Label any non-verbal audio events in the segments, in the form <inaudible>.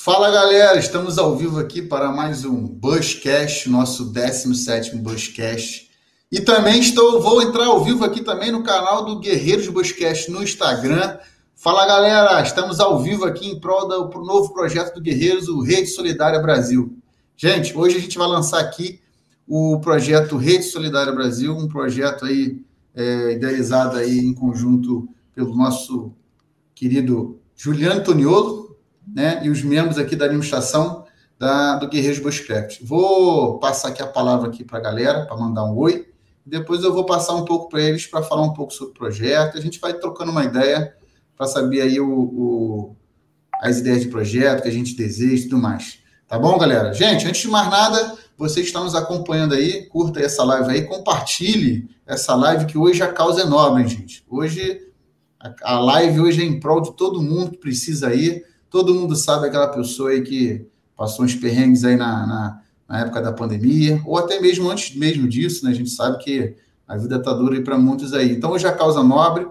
Fala galera, estamos ao vivo aqui para mais um Bushcast, nosso 17 Bushcast. E também estou, vou entrar ao vivo aqui também no canal do Guerreiros Bushcast no Instagram. Fala galera, estamos ao vivo aqui em prol do novo projeto do Guerreiros, o Rede Solidária Brasil. Gente, hoje a gente vai lançar aqui o projeto Rede Solidária Brasil, um projeto aí é, idealizado aí em conjunto pelo nosso querido Juliano Toniolo, né, e os membros aqui da administração da, do Guerreiros Bushcraft. Vou passar aqui a palavra aqui para a galera, para mandar um oi, depois eu vou passar um pouco para eles para falar um pouco sobre o projeto, a gente vai trocando uma ideia para saber aí o, o, as ideias de projeto que a gente deseja e tudo mais. Tá bom, galera? Gente, antes de mais nada, você está nos acompanhando aí, curta essa live aí, compartilhe essa live que hoje a causa é nobre, hein, gente. Hoje, a live hoje é em prol de todo mundo que precisa ir. Todo mundo sabe aquela pessoa aí que passou uns perrengues aí na, na, na época da pandemia, ou até mesmo antes mesmo disso, né? A gente sabe que a vida está dura para muitos aí. Então, hoje a causa nobre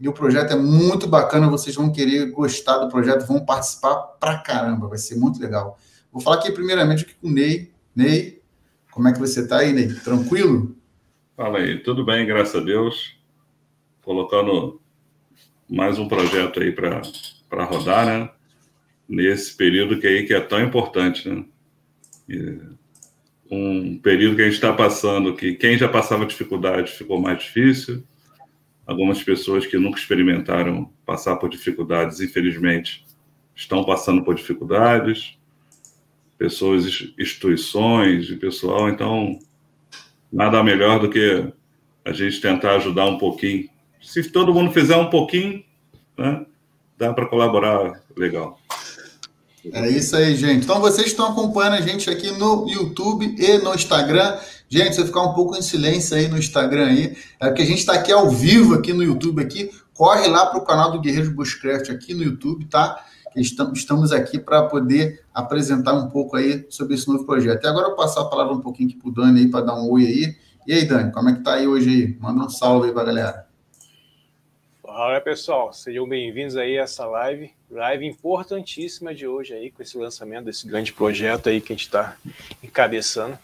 e o projeto é muito bacana, vocês vão querer gostar do projeto, vão participar pra caramba, vai ser muito legal. Vou falar aqui primeiramente aqui com o Ney. Ney, como é que você está aí, Ney? Tranquilo? Fala aí, tudo bem, graças a Deus. Colocando mais um projeto aí para rodar, né? Nesse período que aí que é tão importante, né? Um período que a gente está passando, que quem já passava dificuldade ficou mais difícil. Algumas pessoas que nunca experimentaram passar por dificuldades, infelizmente, estão passando por dificuldades pessoas, instituições e pessoal. Então, nada melhor do que a gente tentar ajudar um pouquinho. Se todo mundo fizer um pouquinho, né, dá para colaborar legal. É isso aí, gente. Então, vocês estão acompanhando a gente aqui no YouTube e no Instagram. Gente, se eu ficar um pouco em silêncio aí no Instagram aí, é porque a gente está aqui ao vivo aqui no YouTube aqui. Corre lá para o canal do Guerreiros Bushcraft aqui no YouTube, tá? estamos aqui para poder apresentar um pouco aí sobre esse novo projeto. E agora eu passar a palavra um pouquinho para o Dani aí, para dar um oi aí. E aí, Dani, como é que tá aí hoje aí? Manda um salve aí para a galera. Fala, pessoal. Sejam bem-vindos aí a essa live, live importantíssima de hoje aí, com esse lançamento desse grande projeto aí que a gente está encabeçando.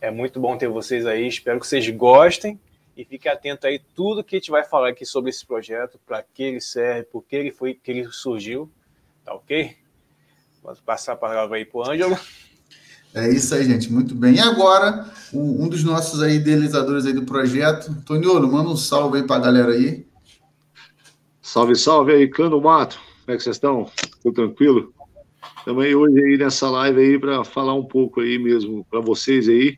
É muito bom ter vocês aí, espero que vocês gostem e fiquem atentos aí tudo que a gente vai falar aqui sobre esse projeto, para que ele serve, por que ele foi, que ele surgiu Tá ok? Vamos passar a palavra aí para o Ângelo. É isso aí, gente. Muito bem. E agora, um, dos nossos aí idealizadores aí do projeto, Toniolo, manda um salve aí para a galera aí. Salve, salve aí, Cano Mato. Como é que vocês estão? Tudo tranquilo? Também hoje aí nessa live aí para falar um pouco aí mesmo para vocês aí,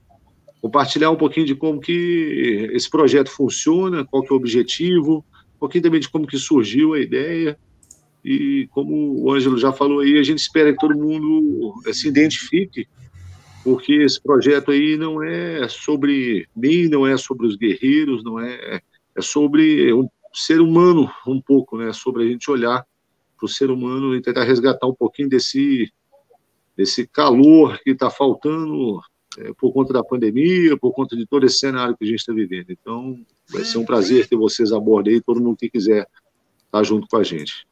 compartilhar um pouquinho de como que esse projeto funciona, qual que é o objetivo, um pouquinho também de como que surgiu a ideia e como o Ângelo já falou aí, a gente espera que todo mundo eh, se identifique, porque esse projeto aí não é sobre mim, não é sobre os guerreiros, não é é sobre um ser humano um pouco, né? Sobre a gente olhar para o ser humano e tentar resgatar um pouquinho desse desse calor que está faltando é, por conta da pandemia, por conta de todo esse cenário que a gente está vivendo. Então, vai ser um prazer ter vocês a bordo aí, todo mundo que quiser estar tá junto com a gente.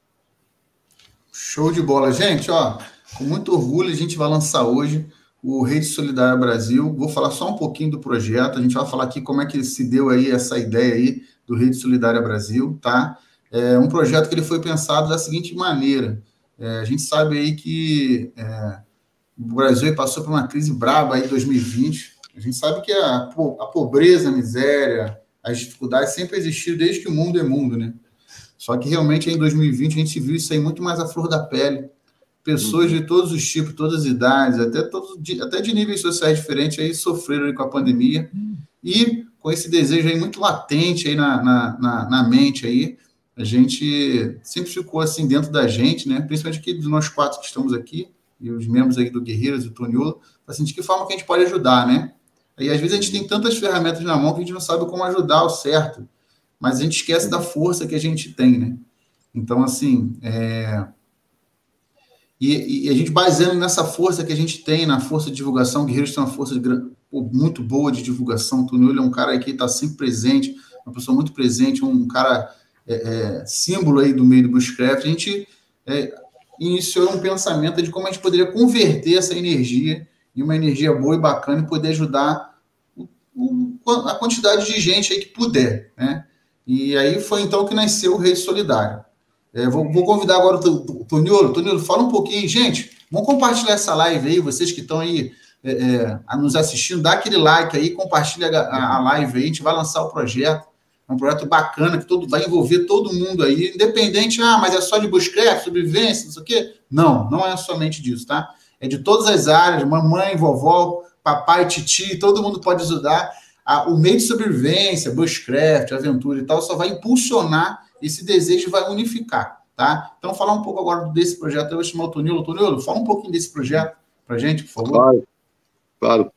Show de bola. Gente, ó, com muito orgulho a gente vai lançar hoje o Rede Solidária Brasil. Vou falar só um pouquinho do projeto. A gente vai falar aqui como é que se deu aí essa ideia aí do Rede Solidária Brasil, tá? É um projeto que ele foi pensado da seguinte maneira. É, a gente sabe aí que é, o Brasil passou por uma crise braba aí em 2020. A gente sabe que a, a pobreza, a miséria, as dificuldades sempre existiram desde que o mundo é mundo, né? Só que realmente em 2020 a gente viu isso aí muito mais à flor da pele. Pessoas de todos os tipos, todas as idades, até, todos, até de níveis sociais diferentes aí sofreram com a pandemia. E com esse desejo aí muito latente aí na, na, na, na mente aí, a gente sempre ficou assim dentro da gente, né? Principalmente aqui dos nós quatro que estamos aqui, e os membros aí do Guerreiros e do Toniolo, assim, de que forma que a gente pode ajudar, né? E às vezes a gente tem tantas ferramentas na mão que a gente não sabe como ajudar ao certo mas a gente esquece da força que a gente tem, né? Então, assim, é... e, e, a gente baseando nessa força que a gente tem, na força de divulgação, Guerreiros tem uma força de, muito boa de divulgação, o Tunil é um cara que está sempre presente, uma pessoa muito presente, um cara é, é, símbolo aí do meio do bushcraft, a gente é, iniciou um pensamento de como a gente poderia converter essa energia em uma energia boa e bacana e poder ajudar a quantidade de gente aí que puder, né? E aí foi então que nasceu o Rede Solidário. É, vou, vou, convidar agora o Toniolo. Toniolo, fala um pouquinho. Gente, vamos compartilhar essa live aí, vocês que estão aí é, é, nos assistindo, dá aquele like aí, compartilha a, a, live aí, a gente vai lançar o projeto. É um projeto bacana que todo, vai envolver todo mundo aí, independente, ah, mas é só de buscar, sobrevivência, não sei o quê. Não, não é somente disso, tá? É de todas as áreas, mamãe, vovó, papai, titi, todo mundo pode ajudar. Ah, o meio de sobrevivência, bushcraft, aventura e tal, só vai impulsionar esse desejo e vai unificar, tá? Então, falar um pouco agora desse projeto, eu vou chamar o Tonilo. Tonilo, fala um pouquinho desse projeto para gente, por favor. Claro, claro.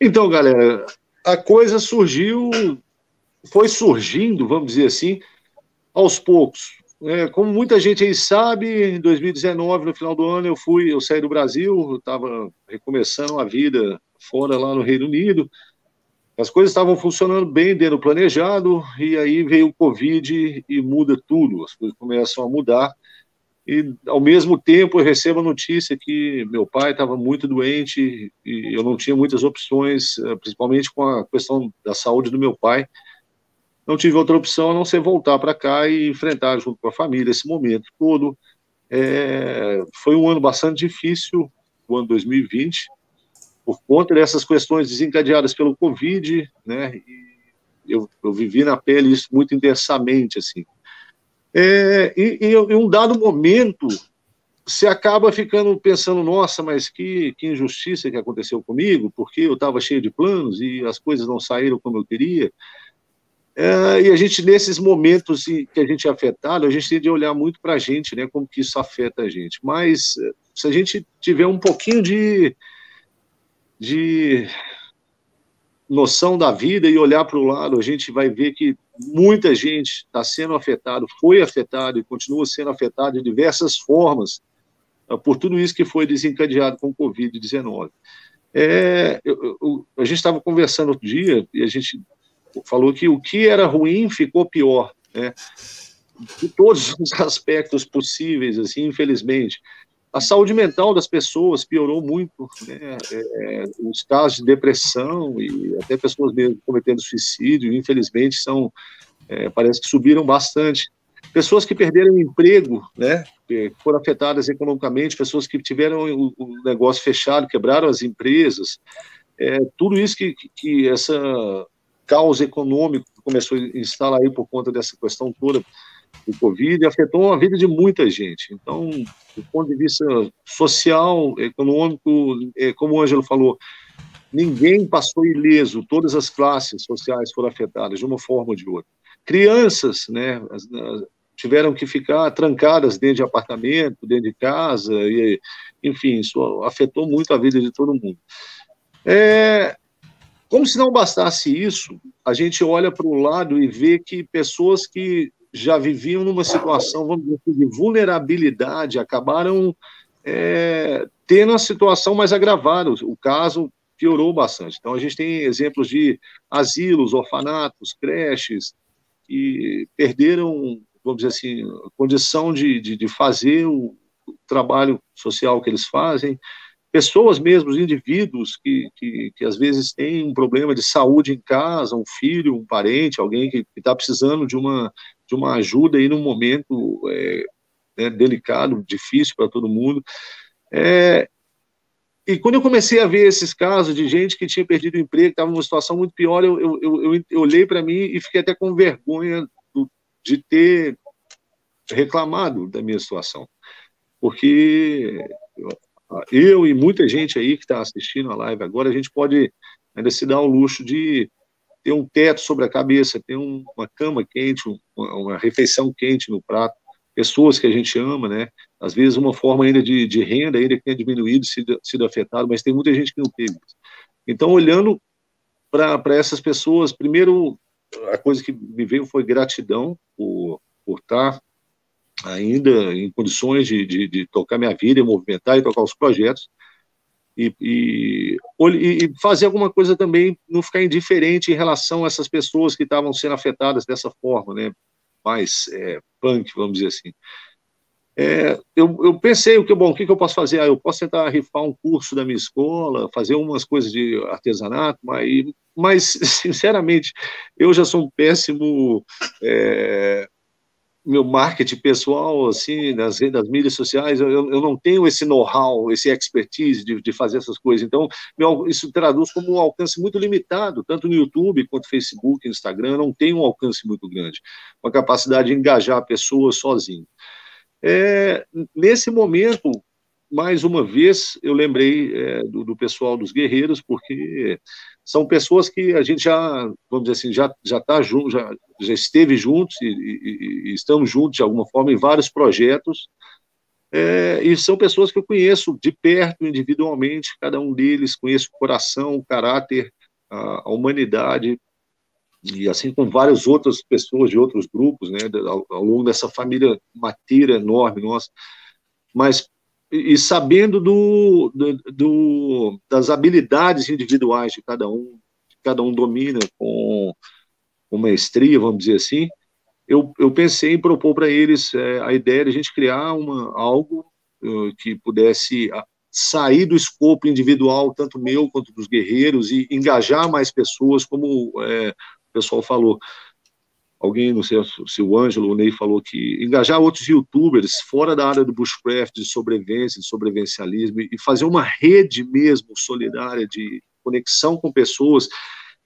Então, galera, a coisa surgiu, foi surgindo, vamos dizer assim, aos poucos. É, como muita gente aí sabe, em 2019, no final do ano, eu fui, eu saí do Brasil, estava recomeçando a vida fora lá no Reino Unido, as coisas estavam funcionando bem dentro do planejado, e aí veio o Covid e muda tudo, as coisas começam a mudar. E, ao mesmo tempo, eu recebo a notícia que meu pai estava muito doente e eu não tinha muitas opções, eh, principalmente com a questão da saúde do meu pai. Não tive outra opção a não ser voltar para cá e enfrentar junto com a família esse momento todo. É, foi um ano bastante difícil, o ano 2020, por conta dessas questões desencadeadas pelo Covid, né? eu, eu vivi na pele isso muito intensamente, assim. É, e, e em um dado momento, você acaba ficando pensando, nossa, mas que, que injustiça que aconteceu comigo, porque eu estava cheio de planos e as coisas não saíram como eu queria. É, e a gente, nesses momentos que a gente é afetado, a gente tem de olhar muito para a gente, né, como que isso afeta a gente. Mas se a gente tiver um pouquinho de, de noção da vida e olhar para o lado, a gente vai ver que muita gente está sendo afetado, foi afetado e continua sendo afetado de diversas formas ah, por tudo isso que foi desencadeado com o Covid-19. É, a gente estava conversando outro dia e a gente falou que o que era ruim ficou pior, né? De todos os <laughs> aspectos possíveis, assim, infelizmente. A saúde mental das pessoas piorou muito, né? É, os casos de depressão e até pessoas mesmo cometendo suicídio, infelizmente, são é, parece que subiram bastante. Pessoas que perderam emprego, né? Que foram afetadas economicamente, pessoas que tiveram o, o negócio fechado, quebraram as empresas, é, tudo isso que, que essa caos econômico começou a instalar aí por conta dessa questão toda o Covid afetou a vida de muita gente. Então, do ponto de vista social, econômico, é, como o Ângelo falou, ninguém passou ileso, todas as classes sociais foram afetadas de uma forma ou de outra. Crianças, né, tiveram que ficar trancadas dentro de apartamento, dentro de casa, e, enfim, isso afetou muito a vida de todo mundo. É, como se não bastasse isso, a gente olha para o lado e vê que pessoas que já viviam numa situação, vamos dizer assim, de vulnerabilidade, acabaram é, tendo a situação mais agravada. O caso piorou bastante. Então, a gente tem exemplos de asilos, orfanatos, creches, que perderam, vamos dizer assim, a condição de, de, de fazer o, o trabalho social que eles fazem, pessoas mesmo, indivíduos que, que, que, às vezes têm um problema de saúde em casa, um filho, um parente, alguém que está precisando de uma, de uma ajuda aí num momento é, né, delicado, difícil para todo mundo. É, e quando eu comecei a ver esses casos de gente que tinha perdido o emprego, estava numa situação muito pior, eu, eu, eu, eu olhei para mim e fiquei até com vergonha do, de ter reclamado da minha situação. Porque eu e muita gente aí que está assistindo a live agora, a gente pode ainda se dar o luxo de ter um teto sobre a cabeça, ter um, uma cama quente, uma, uma, refeição quente no prato, pessoas que a gente ama, né? Às vezes uma forma ainda de, de renda ainda que tenha diminuído, sido, sido afetado, mas tem muita gente que não teve. Então, olhando para essas pessoas, primeiro, a coisa que me veio foi gratidão por, por estar ainda em condições de, de, de, tocar minha vida, movimentar e tocar os projetos, e, e, e, fazer alguma coisa também, não ficar indiferente em relação a essas pessoas que estavam sendo afetadas dessa forma, né, mais é, punk, vamos dizer assim. É, eu, eu, pensei o que bom, o que, que eu posso fazer? Ah, eu posso tentar rifar um curso da minha escola, fazer umas coisas de artesanato, mas, mas <laughs> sinceramente, eu já sou um péssimo é, meu marketing pessoal, assim, nas redes, mídias sociais, eu, eu não tenho esse know-how, esse expertise de, de, fazer essas coisas. Então, meu, isso traduz como um alcance muito limitado, tanto no YouTube quanto no Facebook, Instagram, não tem um alcance muito grande, uma capacidade de engajar pessoas sozinho. É, nesse momento, mais uma vez, eu lembrei é, do, do, pessoal dos guerreiros, porque são pessoas que a gente já, vamos dizer assim, já já está junto, já, já esteve juntos e, e, e, estamos juntos de alguma forma em vários projetos. É, e são pessoas que eu conheço de perto, individualmente, cada um deles, conheço o coração, o caráter, a, a humanidade, e assim com várias outras pessoas de outros grupos, né, ao, ao longo dessa família mateira enorme nossa, mas e, sabendo do, do, do, das habilidades individuais de cada um, que cada um domina com, com maestria, vamos dizer assim, eu, eu pensei em propor para eles é, a ideia de a gente criar uma, algo que pudesse sair do escopo individual, tanto meu quanto dos guerreiros, e engajar mais pessoas, como é, o pessoal falou. Alguém, não sei se o Ângelo, o Ney falou que engajar outros youtubers fora da área do bushcraft, de sobrevivência, de sobrevivencialismo, e fazer uma rede mesmo solidária de conexão com pessoas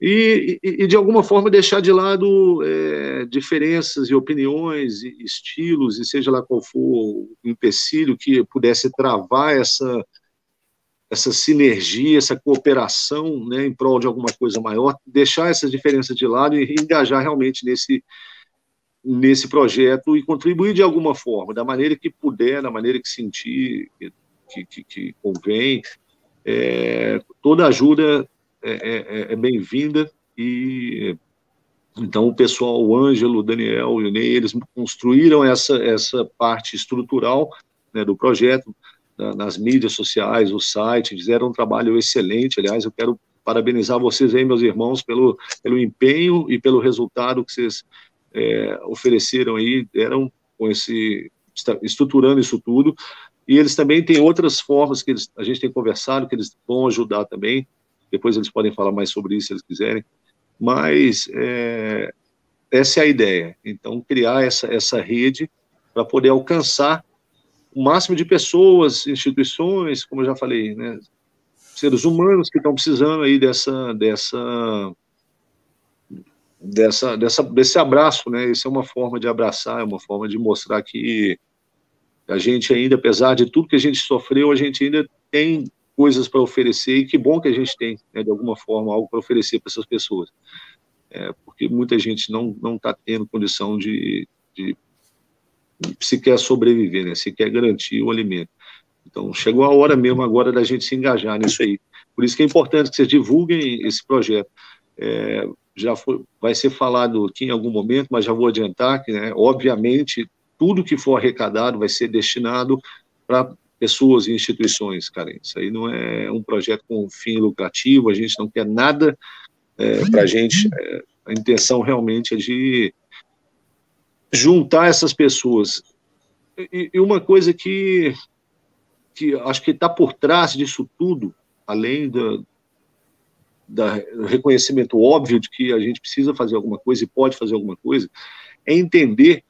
e, e, e, de alguma forma deixar de lado é, diferenças e opiniões e estilos, e seja lá qual for o empecilho que pudesse travar essa essa sinergia, essa cooperação né, em prol de alguma coisa maior, deixar essas diferenças de lado e engajar realmente nesse, nesse projeto e contribuir de alguma forma, da maneira que puder, da maneira que sentir que, que, que convém. É, toda ajuda é, é, é, é bem-vinda e então o pessoal, o Ângelo, o Daniel e o Ney, eles construíram essa, essa parte estrutural né, do projeto, nas mídias sociais, o site, fizeram um trabalho excelente. Aliás, eu quero parabenizar vocês aí, meus irmãos, pelo, pelo empenho e pelo resultado que vocês é, ofereceram aí, deram com esse, estruturando isso tudo. E eles também têm outras formas que eles, a gente tem conversado, que eles vão ajudar também. Depois eles podem falar mais sobre isso, se eles quiserem. Mas é, essa é a ideia. Então, criar essa, essa rede para poder alcançar o máximo de pessoas, instituições, como eu já falei, né, seres humanos que estão precisando aí dessa, dessa, dessa, dessa, desse abraço, né? Isso é uma forma de abraçar, é uma forma de mostrar que a gente ainda, apesar de tudo que a gente sofreu, a gente ainda tem coisas para oferecer e que bom que a gente tem, né, de alguma forma, algo para oferecer para essas pessoas. É, porque muita gente não não está tendo condição de, de se quer sobreviver, né? se quer garantir o alimento. Então, chegou a hora mesmo agora da gente se engajar nisso aí. Por isso que é importante que vocês divulguem esse projeto. É, já foi, vai ser falado aqui em algum momento, mas já vou adiantar que, né, obviamente, tudo que for arrecadado vai ser destinado para pessoas e instituições carentes. Isso aí não é um projeto com fim lucrativo, a gente não quer nada é, para a gente. É, a intenção realmente é de juntar essas pessoas. E, e uma coisa que, que acho que está por trás disso tudo, além do, reconhecimento óbvio de que a gente precisa fazer alguma coisa e pode fazer alguma coisa, é entender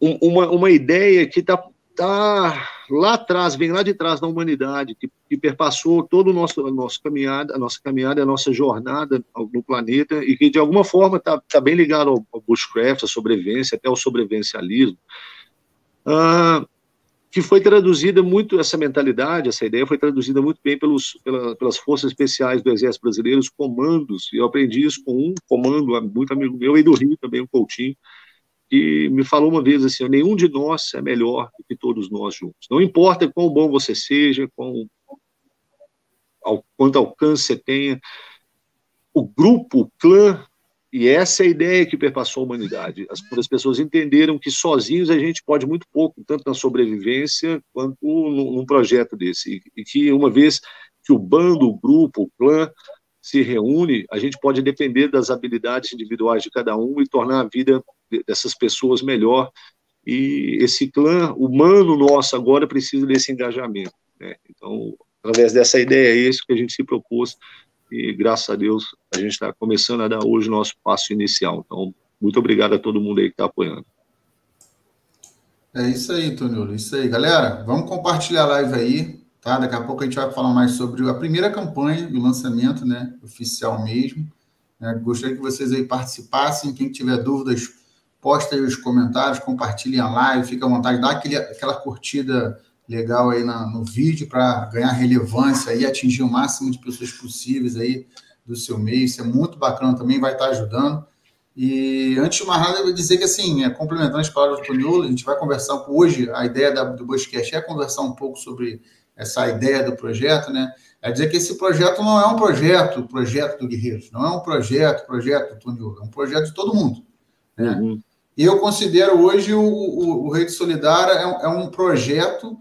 um, uma, uma ideia que está tá lá atrás, vem lá de trás da humanidade, que, que perpassou todo o nosso a nossa caminhada, a nossa caminhada, a nossa jornada no planeta e que de alguma forma está tá bem ligado ao, ao bushcraft, à sobrevivência, até ao sobrevivencialismo, ah, que foi traduzida muito essa mentalidade, essa ideia foi traduzida muito bem pelos, pela, pelas forças especiais do Exército Brasileiro, os comandos. E eu aprendi isso com um comando muito amigo meu aí do Rio também, o Coutinho que me falou uma vez assim: nenhum de nós é melhor do que todos nós juntos. Não importa quão bom você seja, quão, ao, quanto alcance você tenha, o grupo, o clã, e essa é a ideia que perpassou a humanidade. As, as pessoas entenderam que sozinhos a gente pode muito pouco, tanto na sobrevivência quanto num, num projeto desse. E, e que uma vez que o bando, o grupo, o clã se reúne, a gente pode depender das habilidades individuais de cada um e tornar a vida dessas pessoas melhor e esse clã humano nosso agora precisa desse engajamento. Né? Então, através dessa ideia, é isso que a gente se propôs, e graças a Deus a gente está começando a dar hoje o nosso passo inicial. Então, muito obrigado a todo mundo aí que está apoiando. É isso aí, Tonilo. Isso aí, galera. Vamos compartilhar a live aí, tá? Daqui a pouco a gente vai falar mais sobre a primeira campanha e o lançamento, né? Oficial mesmo. É, gostaria que vocês aí participassem. Quem tiver dúvidas, posta aí os comentários, compartilhem a live, fica à vontade, dá aquele, aquela curtida legal aí na, no vídeo para ganhar relevância e atingir o máximo de pessoas possíveis aí do seu meio. Isso é muito bacana também, vai estar ajudando. E antes de mais nada, eu vou dizer que, assim, é, complementando as palavras do Tonilo, a gente vai conversar hoje, a ideia da, do Bushcast é conversar um pouco sobre essa ideia do projeto, né? É dizer que esse projeto não é um projeto, projeto do Guerreiros, não é um projeto, projeto do Tonilo, é um projeto de todo mundo. Né? Uhum. E eu considero hoje o, o, o Rede Solidária é, é um projeto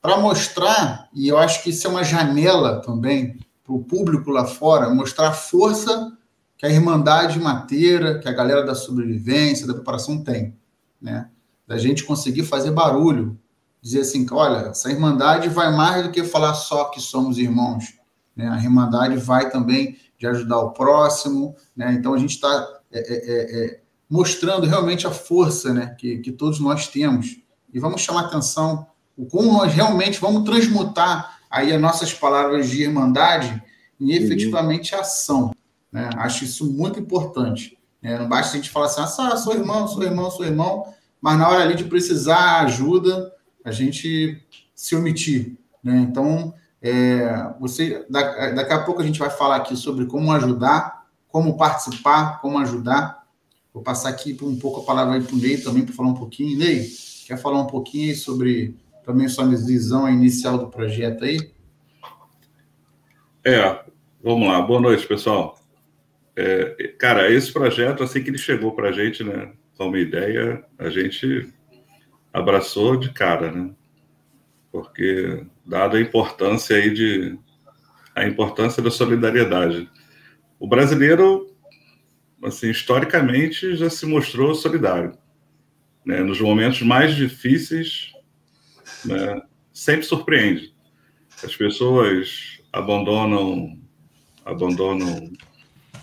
para mostrar, e eu acho que isso é uma janela também para o público lá fora, mostrar a força que a Irmandade Mateira, que a galera da sobrevivência, da preparação tem, né? Da gente conseguir fazer barulho, dizer assim, olha, essa Irmandade vai mais do que falar só que somos irmãos, né? A Irmandade vai também de ajudar o próximo, né? Então a gente está é, é, é, é, mostrando realmente a força, né? Que, que todos nós temos e vamos chamar atenção o como nós realmente vamos transmutar aí as nossas palavras de irmandade em efetivamente ação. Né? Acho isso muito importante. Né? Não basta a gente falar assim, ah, sou irmão, sou irmão, sou irmão, mas na hora ali de precisar ajuda, a gente se omitir. Né? Então, é, você, daqui a pouco a gente vai falar aqui sobre como ajudar, como participar, como ajudar. Vou passar aqui um pouco a palavra para o Ney também, para falar um pouquinho. Ney, quer falar um pouquinho sobre também sua visão inicial do projeto aí? É, vamos lá. Boa noite, pessoal. É, cara, esse projeto, assim que ele chegou para a gente, né, com uma ideia, a gente abraçou de cara, né? Porque, dada a importância aí de a importância da solidariedade, o brasileiro, assim, historicamente já se mostrou solidário, né? Nos momentos mais difíceis, né? Sempre surpreende. As pessoas abandonam abandonam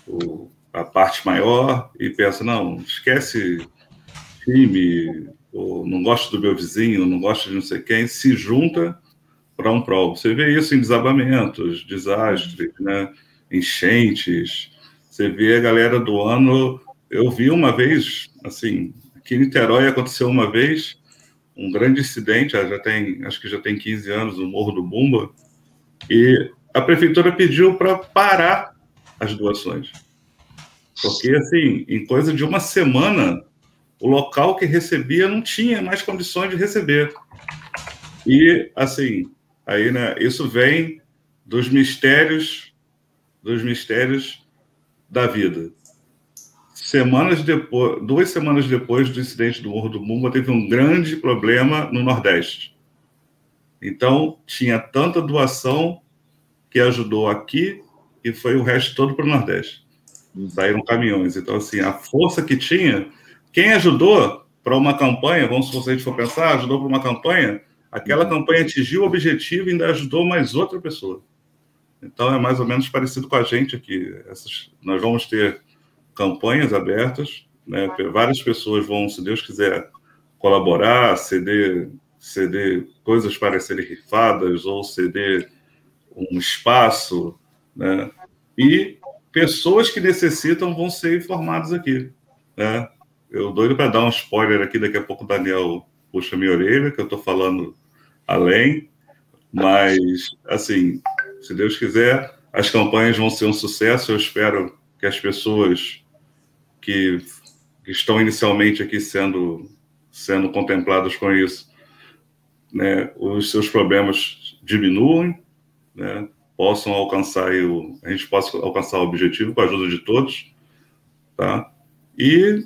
o, a parte maior e pensa, não, esquece time, ou não gosto do meu vizinho, não gosto de não sei quem, se junta para um prol. Você vê isso em desabamentos, desastres, né? enchentes. Você vê a galera do ano. Eu vi uma vez, assim, aqui em Niterói aconteceu uma vez um grande incidente, já tem, acho que já tem 15 anos, no Morro do Bumba, e a prefeitura pediu para parar as doações. Porque, assim, em coisa de uma semana, o local que recebia não tinha mais condições de receber. E, assim, aí, né, isso vem dos mistérios, dos mistérios da vida. Semanas depois, duas semanas depois do incidente do Morro do Mumba, teve um grande problema no Nordeste. Então, tinha tanta doação que ajudou aqui e foi o resto todo para o Nordeste. Saíram caminhões. Então, assim, a força que tinha, quem ajudou para uma campanha, vamos se a gente for pensar, ajudou para uma campanha, aquela campanha atingiu o objetivo e ainda ajudou mais outra pessoa. Então, é mais ou menos parecido com a gente aqui. Essas, nós vamos ter campanhas abertas, né? várias pessoas vão, se Deus quiser, colaborar, ceder, ceder coisas para serem rifadas ou ceder um espaço, né? E pessoas que necessitam vão ser informadas aqui, né? Eu doido para dar um spoiler aqui, daqui a pouco o Daniel puxa minha orelha, que eu estou falando além, mas, assim, se Deus quiser, as campanhas vão ser um sucesso, eu espero que as pessoas que, que estão inicialmente aqui sendo, sendo contempladas com isso, né, os seus problemas diminuem, né, possam alcançar o, a gente possa alcançar o objetivo com a ajuda de todos, tá? E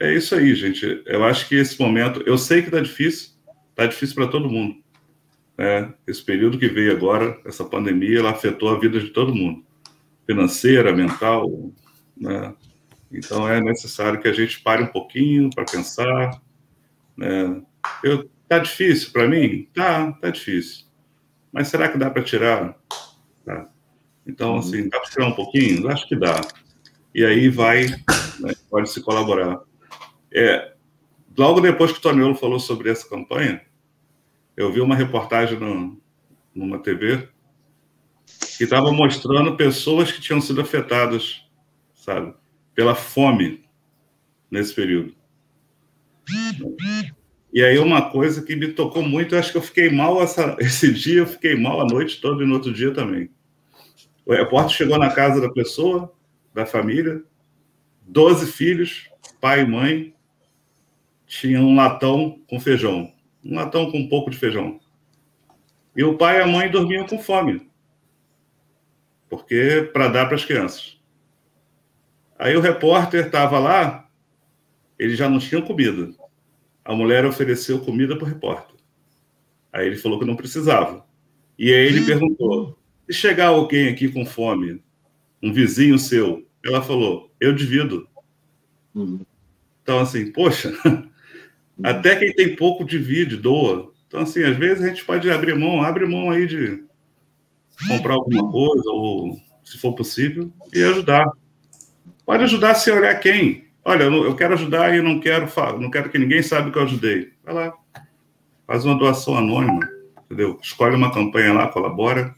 é isso aí, gente. Eu acho que esse momento, eu sei que tá difícil, tá difícil para todo mundo, né? Esse período que veio agora, essa pandemia, ela afetou a vida de todo mundo, financeira, mental, né? Então é necessário que a gente pare um pouquinho para pensar, Né? Eu, tá difícil para mim? Tá, tá difícil. Mas será que dá para tirar? Tá. Então, uhum. assim, dá para tirar um pouquinho? Acho que dá. E aí vai, né, pode se colaborar. É, logo depois que o Toniolo falou sobre essa campanha, eu vi uma reportagem no, numa TV que estava mostrando pessoas que tinham sido afetadas, sabe, pela fome nesse período. E aí uma coisa que me tocou muito, eu acho que eu fiquei mal essa, <laughs> esse dia, eu fiquei mal a noite toda e no outro dia também. O repórter chegou na casa da pessoa, da família, 12 filhos, pai e mãe, tinha um latão com feijão, um latão com um pouco de feijão. E o pai e a mãe dormiam com fome, porque para dar para as crianças. Aí o repórter estava lá, ele já não tinha comida. A mulher ofereceu comida para o repórter. Aí ele falou que não precisava. E aí ele perguntou: se chegar alguém aqui com fome, um vizinho seu, ela falou: eu divido. Uhum. Então, assim, poxa, <laughs> até quem tem pouco divide, doa. Então, assim, às vezes a gente pode abrir mão, abre mão aí de comprar alguma coisa, ou se for possível, e ajudar. Pode ajudar se olhar quem. Olha, eu quero ajudar e não quero, não quero que ninguém saiba que eu ajudei. Vai lá, faz uma doação anônima, entendeu? Escolhe uma campanha lá, colabora,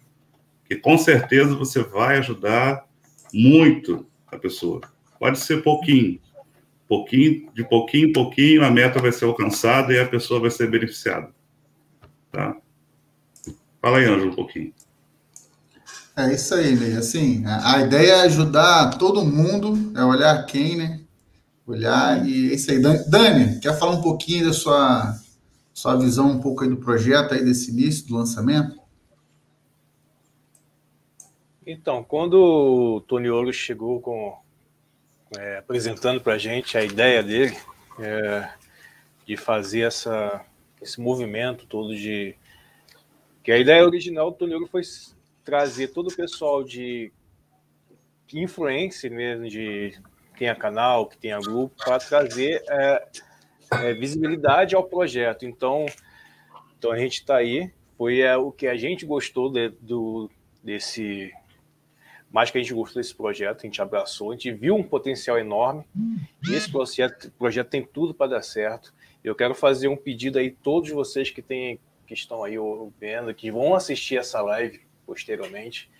que com certeza você vai ajudar muito a pessoa. Pode ser pouquinho, pouquinho, de pouquinho em pouquinho, a meta vai ser alcançada e a pessoa vai ser beneficiada. Tá? Fala aí, Ângelo, um pouquinho. É isso aí, Ney. Assim, a ideia é ajudar todo mundo, é olhar quem, né? Olhar e é isso aí. Dani, quer falar um pouquinho da sua, sua visão um pouco aí do projeto aí desse início, do lançamento? Então, quando o Toniolo chegou com, é, apresentando para a gente a ideia dele é, de fazer essa, esse movimento todo de. Que a ideia original do Toniolo foi trazer todo o pessoal de influência mesmo, de que tenha canal, que tenha grupo, para trazer é, é, visibilidade ao projeto. Então, então a gente está aí. Foi é, o que a gente gostou de, do, desse mais que a gente gostou desse projeto, a gente abraçou, a gente viu um potencial enorme. E esse projeto, projeto tem tudo para dar certo. Eu quero fazer um pedido aí, todos vocês que, têm, que estão aí vendo, que vão assistir essa live posteriormente.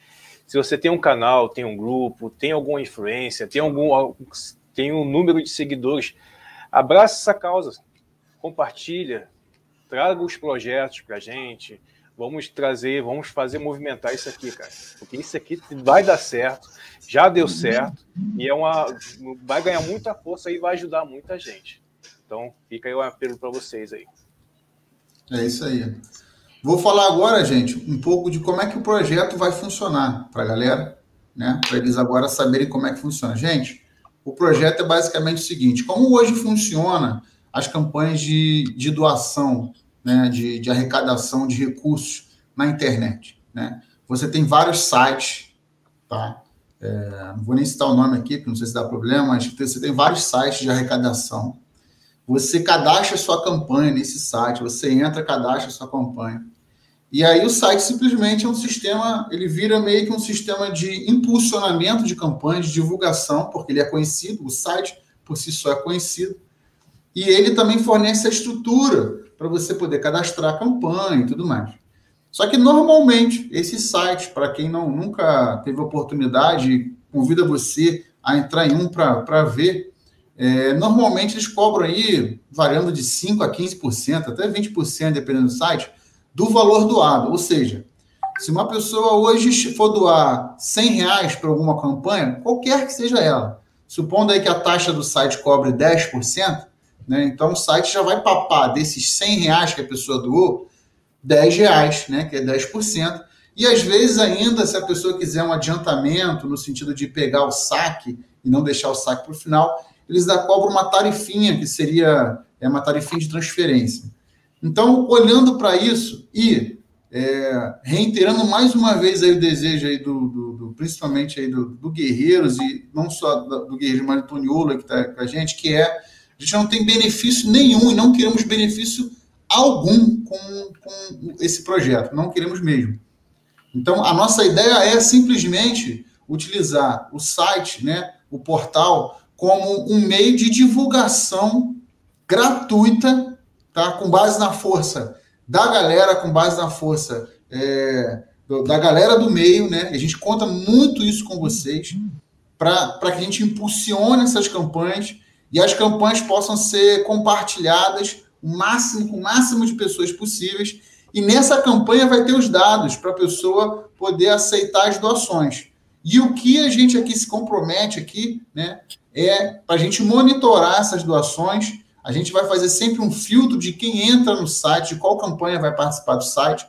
Se você tem um canal, tem um grupo, tem alguma influência, tem algum tem um número de seguidores, abraça essa causa, compartilha, traga os projetos para a gente, Vamos trazer, vamos fazer movimentar isso aqui, cara. Porque isso aqui vai dar certo, já deu certo, e é uma. Vai ganhar muita força e vai ajudar muita gente. Então, fica aí o apelo para vocês aí. É isso aí. Vou falar agora, gente, um pouco de como é que o projeto vai funcionar para a galera, né? Para eles agora saberem como é que funciona. Gente, o projeto é basicamente o seguinte: como hoje funciona as campanhas de, de doação né, de, de arrecadação de recursos na internet. Né? Você tem vários sites, tá? É, não vou nem citar o nome aqui, porque não sei se dá problema, mas você tem vários sites de arrecadação. Você cadastra sua campanha nesse site, você entra, cadastra sua campanha. E aí o site simplesmente é um sistema, ele vira meio que um sistema de impulsionamento de campanhas, de divulgação, porque ele é conhecido, o site por si só é conhecido. E ele também fornece a estrutura para você poder cadastrar campanha e tudo mais. Só que normalmente esses sites, para quem não nunca teve oportunidade, convida você a entrar em um para ver. É, normalmente eles cobram aí, variando de 5% a 15%, até 20%, dependendo do site, do valor doado. Ou seja, se uma pessoa hoje for doar 100 reais para alguma campanha, qualquer que seja ela, supondo aí que a taxa do site cobre 10%, né? Então o site já vai papar desses 100 reais que a pessoa doou, 10 reais, né? que é 10%. E às vezes ainda, se a pessoa quiser um adiantamento, no sentido de pegar o saque e não deixar o saque para o final, eles da cobram uma tarifinha, que seria é uma tarifinha de transferência. Então, olhando para isso e é, reiterando mais uma vez aí o desejo aí do, do, do principalmente aí do, do, Guerreiros, e não só do, do Guerreiro, mas do Toniolo que está com a gente, que é A gente não tem benefício nenhum e não queremos benefício algum com, com esse projeto, não queremos mesmo. Então, a nossa ideia é simplesmente utilizar o site, né, o portal, como um meio de divulgação gratuita, tá? com base na força da galera, com base na força é, da galera do meio, né? A gente conta muito isso com vocês para que a gente impulsione essas campanhas e as campanhas possam ser compartilhadas o máximo, com o máximo de pessoas possíveis. E nessa campanha vai ter os dados para a pessoa poder aceitar as doações. E o que a gente aqui se compromete aqui, né, é para a gente monitorar essas doações. A gente vai fazer sempre um filtro de quem entra no site, de qual campanha vai participar do site,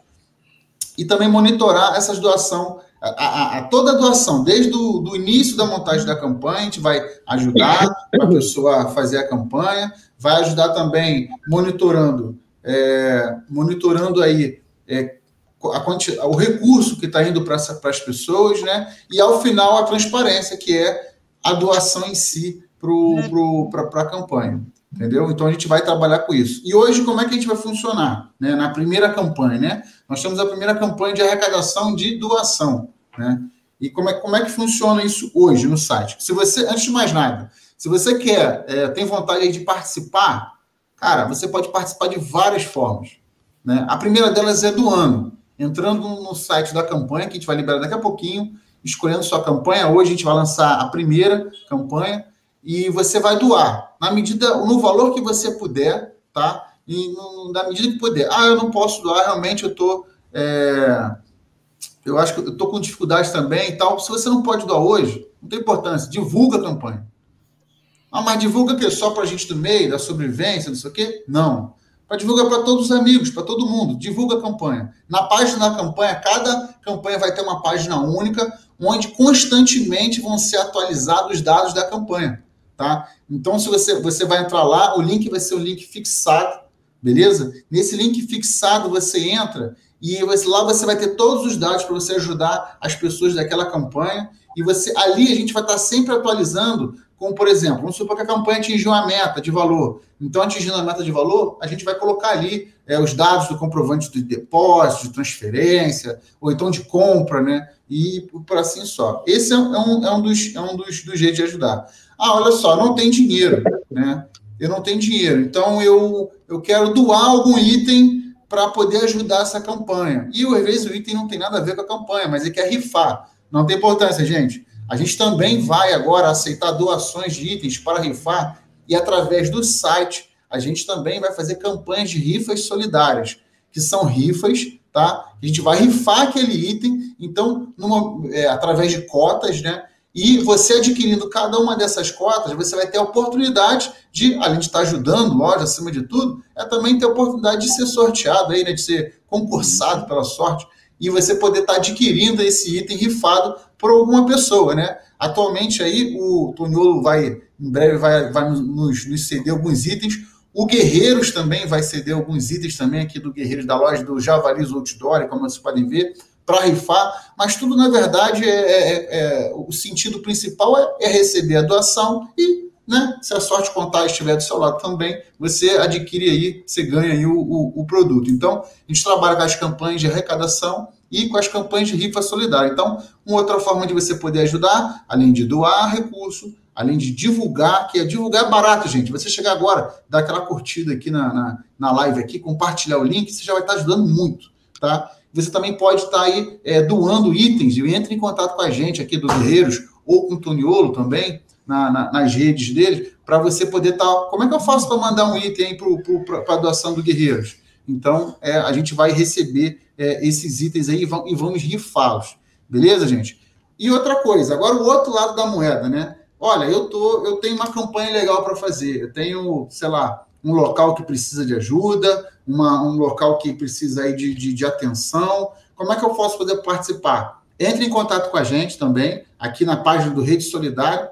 e também monitorar essas doações, a, a, a, toda a doação, desde o do início da montagem da campanha, a gente vai ajudar a pessoa a fazer a campanha, vai ajudar também monitorando, é, monitorando aí é, a, o recurso que está indo para as pessoas, né? E ao final a transparência, que é a doação em si para a campanha. Entendeu? Então a gente vai trabalhar com isso. E hoje, como é que a gente vai funcionar? Né? Na primeira campanha, né? Nós temos a primeira campanha de arrecadação de doação. Né? E como é, como é que funciona isso hoje no site? Se você, antes de mais nada, se você quer, é, tem vontade de participar, cara, você pode participar de várias formas. Né? A primeira delas é doando entrando no site da campanha, que a gente vai liberar daqui a pouquinho, escolhendo sua campanha. Hoje a gente vai lançar a primeira campanha e você vai doar na medida, no valor que você puder, tá? E na medida que puder. Ah, eu não posso doar, realmente eu tô, é, eu acho que eu tô com dificuldade também e tal. Se você não pode doar hoje, não tem importância, divulga a campanha. Ah, mas divulga que só para a gente do meio, da sobrevivência, não sei o quê? Não para divulgar para todos os amigos, para todo mundo. Divulga a campanha. Na página da campanha, cada campanha vai ter uma página única, onde constantemente vão ser atualizados os dados da campanha. Tá? Então, se você, você vai entrar lá, o link vai ser um link fixado, beleza? Nesse link fixado, você entra e você, lá você vai ter todos os dados para você ajudar as pessoas daquela campanha. E você ali a gente vai estar sempre atualizando como, por exemplo, vamos supor que a campanha atingiu uma meta de valor. Então, atingindo a meta de valor, a gente vai colocar ali é, os dados do comprovante de depósito, de transferência, ou então de compra, né? E por assim só. Esse é um, é um, dos, é um dos, dos jeitos de ajudar. Ah, olha só, não tem dinheiro, né? Eu não tenho dinheiro, então eu, eu quero doar algum item para poder ajudar essa campanha. E às vezes o item não tem nada a ver com a campanha, mas ele quer rifar. Não tem importância, gente. A gente também vai agora aceitar doações de itens para rifar e através do site a gente também vai fazer campanhas de rifas solidárias, que são rifas, tá? A gente vai rifar aquele item, então, numa, é, através de cotas, né? E você adquirindo cada uma dessas cotas, você vai ter a oportunidade de, além de estar ajudando, loja, acima de tudo, é também ter a oportunidade de ser sorteado aí, né? De ser concursado pela sorte e você poder estar adquirindo esse item rifado por alguma pessoa, né? Atualmente aí o Toniolo vai, em breve, vai, vai nos, nos ceder alguns itens. O Guerreiros também vai ceder alguns itens também aqui do Guerreiros da loja do Javalis Outdoor, como vocês podem ver, para rifar. Mas tudo, na verdade, é, é, é, o sentido principal é, é receber a doação e né? Se a sorte contar estiver do seu lado também, você adquire aí, você ganha aí o, o, o, produto. Então, a gente trabalha com as campanhas de arrecadação e com as campanhas de rifa solidária. Então, uma outra forma de você poder ajudar, além de doar recurso, além de divulgar, que é divulgar barato, gente. Você chegar agora, dar aquela curtida aqui na, na, na live aqui, compartilhar o link, você já vai estar ajudando muito, tá? Você também pode estar aí é, doando itens e entre em contato com a gente aqui do Guerreiros ou com o Toniolo também, na, na, nas redes dele, para você poder estar. Tá, como é que eu faço para mandar um item para a doação do Guerreiros? Então, é, a gente vai receber é, esses itens aí e, vão, e vamos rifá-los. Beleza, gente? E outra coisa, agora o outro lado da moeda, né? Olha, eu, tô, eu tenho uma campanha legal para fazer. Eu tenho, sei lá, um local que precisa de ajuda, uma, um local que precisa aí de, de, de atenção. Como é que eu posso poder participar? Entre em contato com a gente também, aqui na página do Rede Solidário,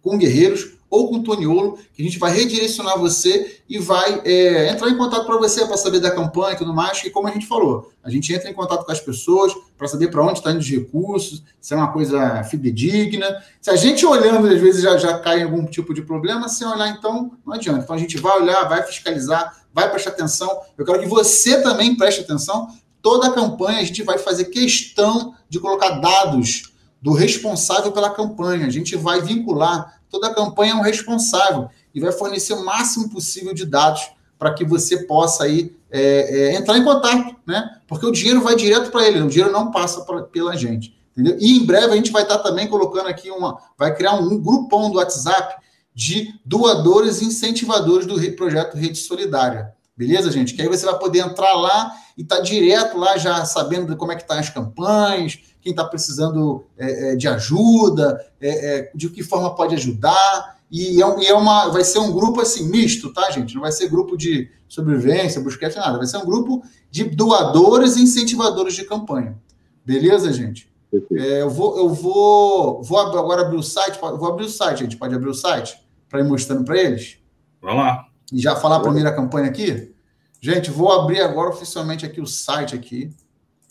com Guerreiros, ou com o Toniolo, que a gente vai redirecionar você e vai é, entrar em contato para você para saber da campanha e tudo mais. E como a gente falou, a gente entra em contato com as pessoas para saber para onde está indo os recursos, se é uma coisa fidedigna. Se a gente olhando, às vezes já, já cai em algum tipo de problema, sem olhar, então não adianta. Então a gente vai olhar, vai fiscalizar, vai prestar atenção. Eu quero que você também preste atenção. Toda a campanha a gente vai fazer questão de colocar dados do responsável pela campanha. A gente vai vincular toda a campanha é um responsável e vai fornecer o máximo possível de dados para que você possa aí é, é, entrar em contato, né? Porque o dinheiro vai direto para ele, o dinheiro não passa pra, pela gente, entendeu? E em breve a gente vai estar também colocando aqui uma, vai criar um, um grupão do WhatsApp de doadores e incentivadores do projeto Rede Solidária. Beleza, gente? Que aí você vai poder entrar lá e estar tá direto lá já sabendo como é que estão tá as campanhas, quem está precisando é, é, de ajuda, é, é, de que forma pode ajudar. E, é, e é, uma, vai ser um grupo assim misto, tá, gente? Não vai ser grupo de sobrevivência, busquete, nada. Vai ser um grupo de doadores e incentivadores de campanha. Beleza, gente? É, eu vou, eu vou, vou agora abrir o site. Vou abrir o site, gente. Pode abrir o site para ir mostrando para eles. Vamos lá. E já falar a primeira campanha aqui. Gente, vou abrir agora oficialmente aqui o site aqui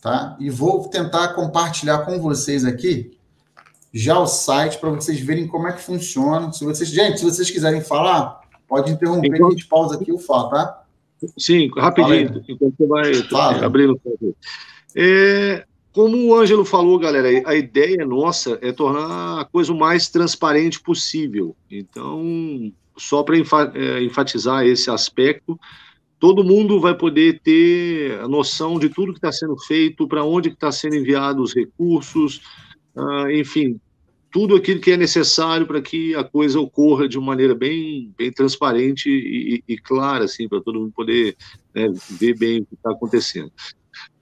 tá? E vou tentar compartilhar com vocês aqui já o site para vocês verem como é que funciona. Se vocês, gente, se vocês quiserem falar, pode interromper, então, a gente pausa aqui o falo, tá? Sim, rapidinho, enquanto você vai Fala. abrindo. É, como o Ângelo falou, galera, a ideia nossa é tornar a coisa o mais transparente possível. Então, só para é, enfatizar esse aspecto, todo mundo vai poder ter a noção de tudo que está sendo feito, para onde está sendo enviado os recursos, uh, enfim, tudo aquilo que é necessário para que a coisa ocorra de uma maneira bem, bem transparente e, e clara, assim, para todo mundo poder né, ver bem o que está acontecendo.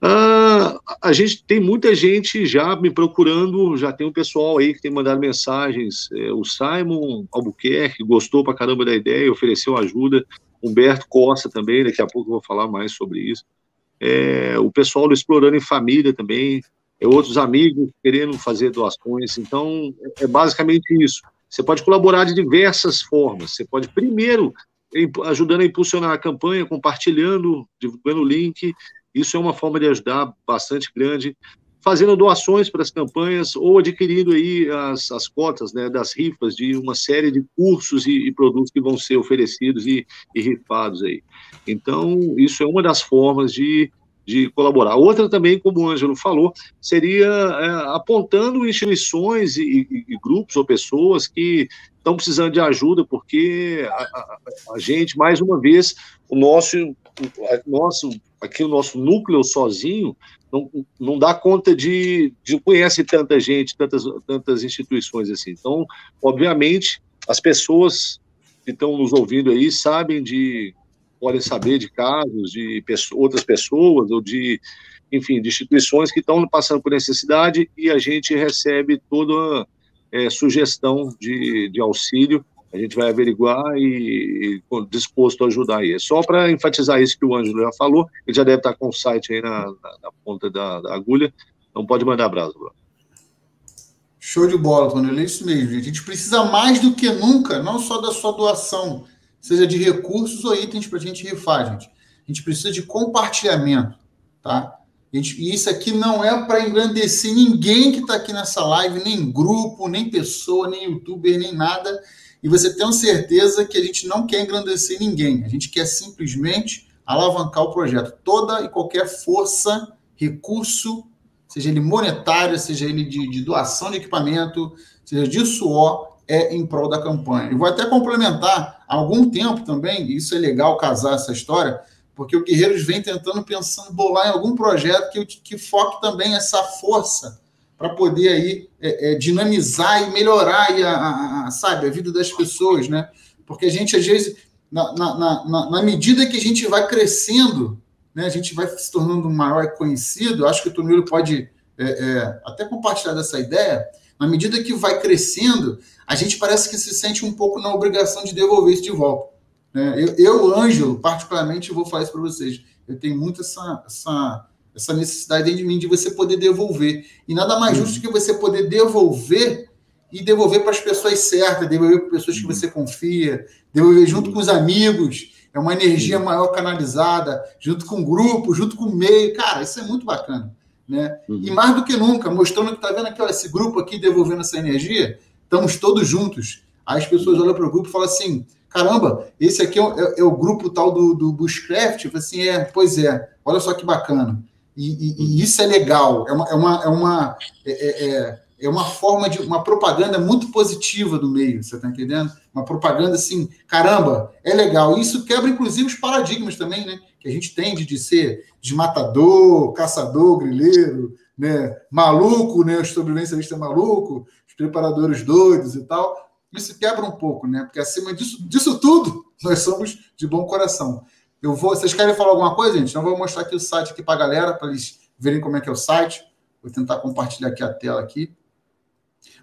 Uh, a gente tem muita gente já me procurando, já tem um pessoal aí que tem mandado mensagens. É, o Simon Albuquerque gostou para caramba da ideia, ofereceu ajuda. Humberto Costa também, daqui a pouco eu vou falar mais sobre isso. É, o pessoal do Explorando em Família também, é, outros amigos querendo fazer doações. Então, é, é basicamente isso. Você pode colaborar de diversas formas. Você pode, primeiro, ajudando a impulsionar a campanha, compartilhando, divulgando o link. Isso é uma forma de ajudar bastante grande fazendo doações para as campanhas ou adquirindo aí as, as cotas né, das rifas de uma série de cursos e, e produtos que vão ser oferecidos e, e, rifados aí. Então, isso é uma das formas de, de colaborar. Outra também, como o Ângelo falou, seria é, apontando instituições e, e, grupos ou pessoas que estão precisando de ajuda, porque a, a, a gente, mais uma vez, o nosso, o nosso aqui o nosso núcleo sozinho não, não dá conta de, de conhece tanta gente, tantas, tantas instituições assim. Então, obviamente, as pessoas que estão nos ouvindo aí sabem de, podem saber de casos de pessoas, outras pessoas ou de, enfim, de instituições que estão passando por necessidade e a gente recebe toda é, sugestão de, de auxílio a gente vai averiguar e, e disposto a ajudar aí. É só para enfatizar isso que o Ângelo já falou, ele já deve estar com o site aí na, na, na ponta da, da, agulha, então pode mandar abraço, Bruno. Show de bola, Tony, é isso mesmo. A gente precisa mais do que nunca, não só da sua doação, seja de recursos ou itens para a gente rifar, gente. A gente precisa de compartilhamento, tá? Gente, e isso aqui não é para engrandecer ninguém que está aqui nessa live, nem grupo, nem pessoa, nem youtuber, nem nada e você tem certeza que a gente não quer engrandecer ninguém, a gente quer simplesmente alavancar o projeto. Toda e qualquer força, recurso, seja ele monetário, seja ele de, de doação de equipamento, seja de suor, é em prol da campanha. E vou até complementar há algum tempo também, e isso é legal casar essa história, porque o Guerreiros vem tentando, pensando, bolar em algum projeto que, que foque também essa força para poder aí é, é, dinamizar e melhorar aí a, a, a, sabe, a vida das pessoas, né? Porque a gente, às vezes, na, na, na, na medida que a gente vai crescendo, né, a gente vai se tornando maior conhecido, acho que o Tonilo pode é, é, até compartilhar dessa ideia, na medida que vai crescendo, a gente parece que se sente um pouco na obrigação de devolver isso de volta. Né? Eu, eu, Ângelo, particularmente, vou falar isso para vocês, eu tenho muito essa, essa essa necessidade dentro de mim de você poder devolver. E nada mais justo que você poder devolver e devolver para as pessoas certas, devolver para pessoas que você confia, devolver junto com os amigos, é uma energia maior canalizada, junto com o grupo, junto com o meio. Cara, isso é muito bacana. Né? Uhum. E mais do que nunca, mostrando que está vendo aqui, ó, esse grupo aqui devolvendo essa energia, estamos todos juntos. Aí as pessoas olham para o grupo e falam assim: caramba, esse aqui é o, é, é o grupo tal do, do Bushcraft? Eu assim, é, pois é, olha só que bacana. E, e, isso é legal, é uma, é uma, é uma, é, é, é, é uma forma de uma propaganda muito positiva do meio, você está entendendo? Uma propaganda assim, caramba, é legal. Isso quebra, inclusive, os paradigmas também, né? Que a gente tende de ser desmatador, caçador, grileiro, né? maluco, né? Os sobrevivencialistas maluco, os preparadores doidos e tal isso quebra um pouco, né? Porque acima disso, disso tudo, <laughs> nós somos de bom coração. Eu vou. Vocês querem falar alguma coisa, gente? Então, eu vou mostrar aqui o site aqui para a galera, para eles verem como é que é o site. Vou tentar compartilhar aqui a tela aqui.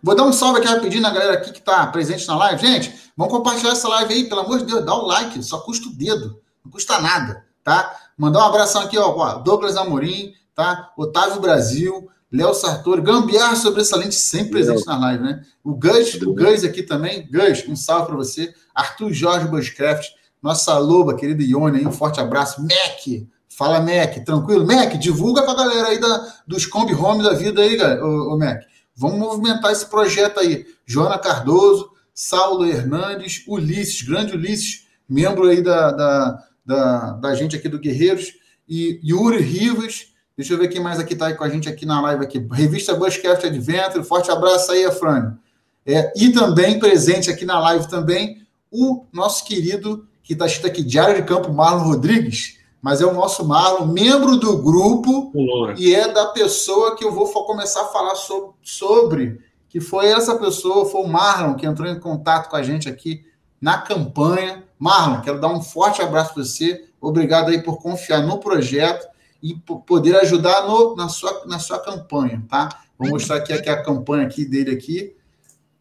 Vou dar um salve aqui rapidinho na galera aqui que está presente na live. Gente, vamos compartilhar essa live aí, pelo amor de Deus, dá o um like, só custa o dedo, não custa nada, tá? Mandar um abração aqui, ó, Douglas Amorim, tá? Otávio Brasil, Léo Sartori, Gambiarra Sobressalente, sempre presente na live, né? O Gus, o Gus aqui também. Gus, um salve para você. Arthur Jorge Bushcraft, nossa loba, querida Ione, aí, um forte abraço. Mac, fala Mac, tranquilo? Mac, divulga para a galera aí da, dos Combi Home da vida aí, ô, ô Mac. Vamos movimentar esse projeto aí. Joana Cardoso, Saulo Hernandes, Ulisses, grande Ulisses, membro aí da, da, da, da gente aqui do Guerreiros, e Yuri Rivas, Deixa eu ver quem mais aqui está com a gente aqui na live aqui. Revista Bushcraft Adventure. Forte abraço aí, Afrânio. É, e também presente aqui na live também o nosso querido, que está escrito aqui, Diário de Campo, Marlon Rodrigues, mas é o nosso Marlon, membro do grupo, Olá. e é da pessoa que eu vou começar a falar sobre, sobre, que foi essa pessoa, foi o Marlon, que entrou em contato com a gente aqui na campanha. Marlon, quero dar um forte abraço para você. Obrigado aí por confiar no projeto e poder ajudar no, na, sua, na sua campanha, tá? Vou mostrar aqui, aqui a campanha aqui dele aqui.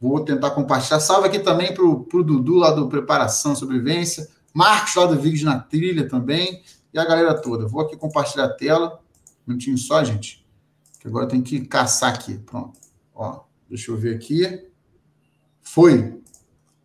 Vou tentar compartilhar. Salve aqui também para o Dudu lá do Preparação Sobrevivência. Marcos lá do Vídeo na Trilha também. E a galera toda. Vou aqui compartilhar a tela. Um minutinho só, gente. Que agora tem que caçar aqui. Pronto. Ó, deixa eu ver aqui. Foi.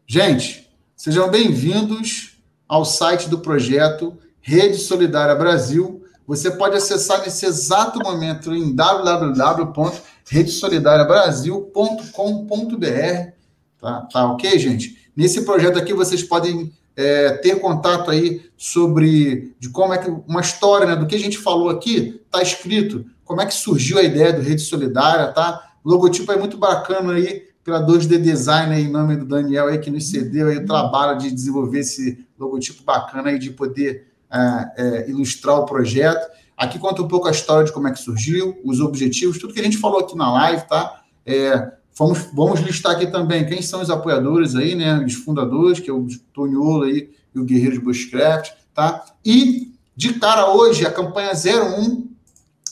Gente, sejam bem-vindos ao site do projeto Rede Solidária Brasil você pode acessar nesse exato momento em www.redesolidariabrasil.com.br. Tá, tá ok, gente? Nesse projeto aqui vocês podem é, ter contato aí sobre de como é que uma história né, do que a gente falou aqui está escrito, como é que surgiu a ideia do Rede Solidária, tá? O logotipo é muito bacana aí pela 2D Design aí, em nome do Daniel aí que nos cedeu aí o trabalho de desenvolver esse logotipo bacana aí de poder é, é, ilustrar o projeto. Aqui conta um pouco a história de como é que surgiu, os objetivos, tudo que a gente falou aqui na live, tá? É, vamos, vamos listar aqui também quem são os apoiadores aí, né? Os fundadores, que é o Toniolo aí e o Guerreiro de Bushcraft, tá? E de cara hoje, a campanha 01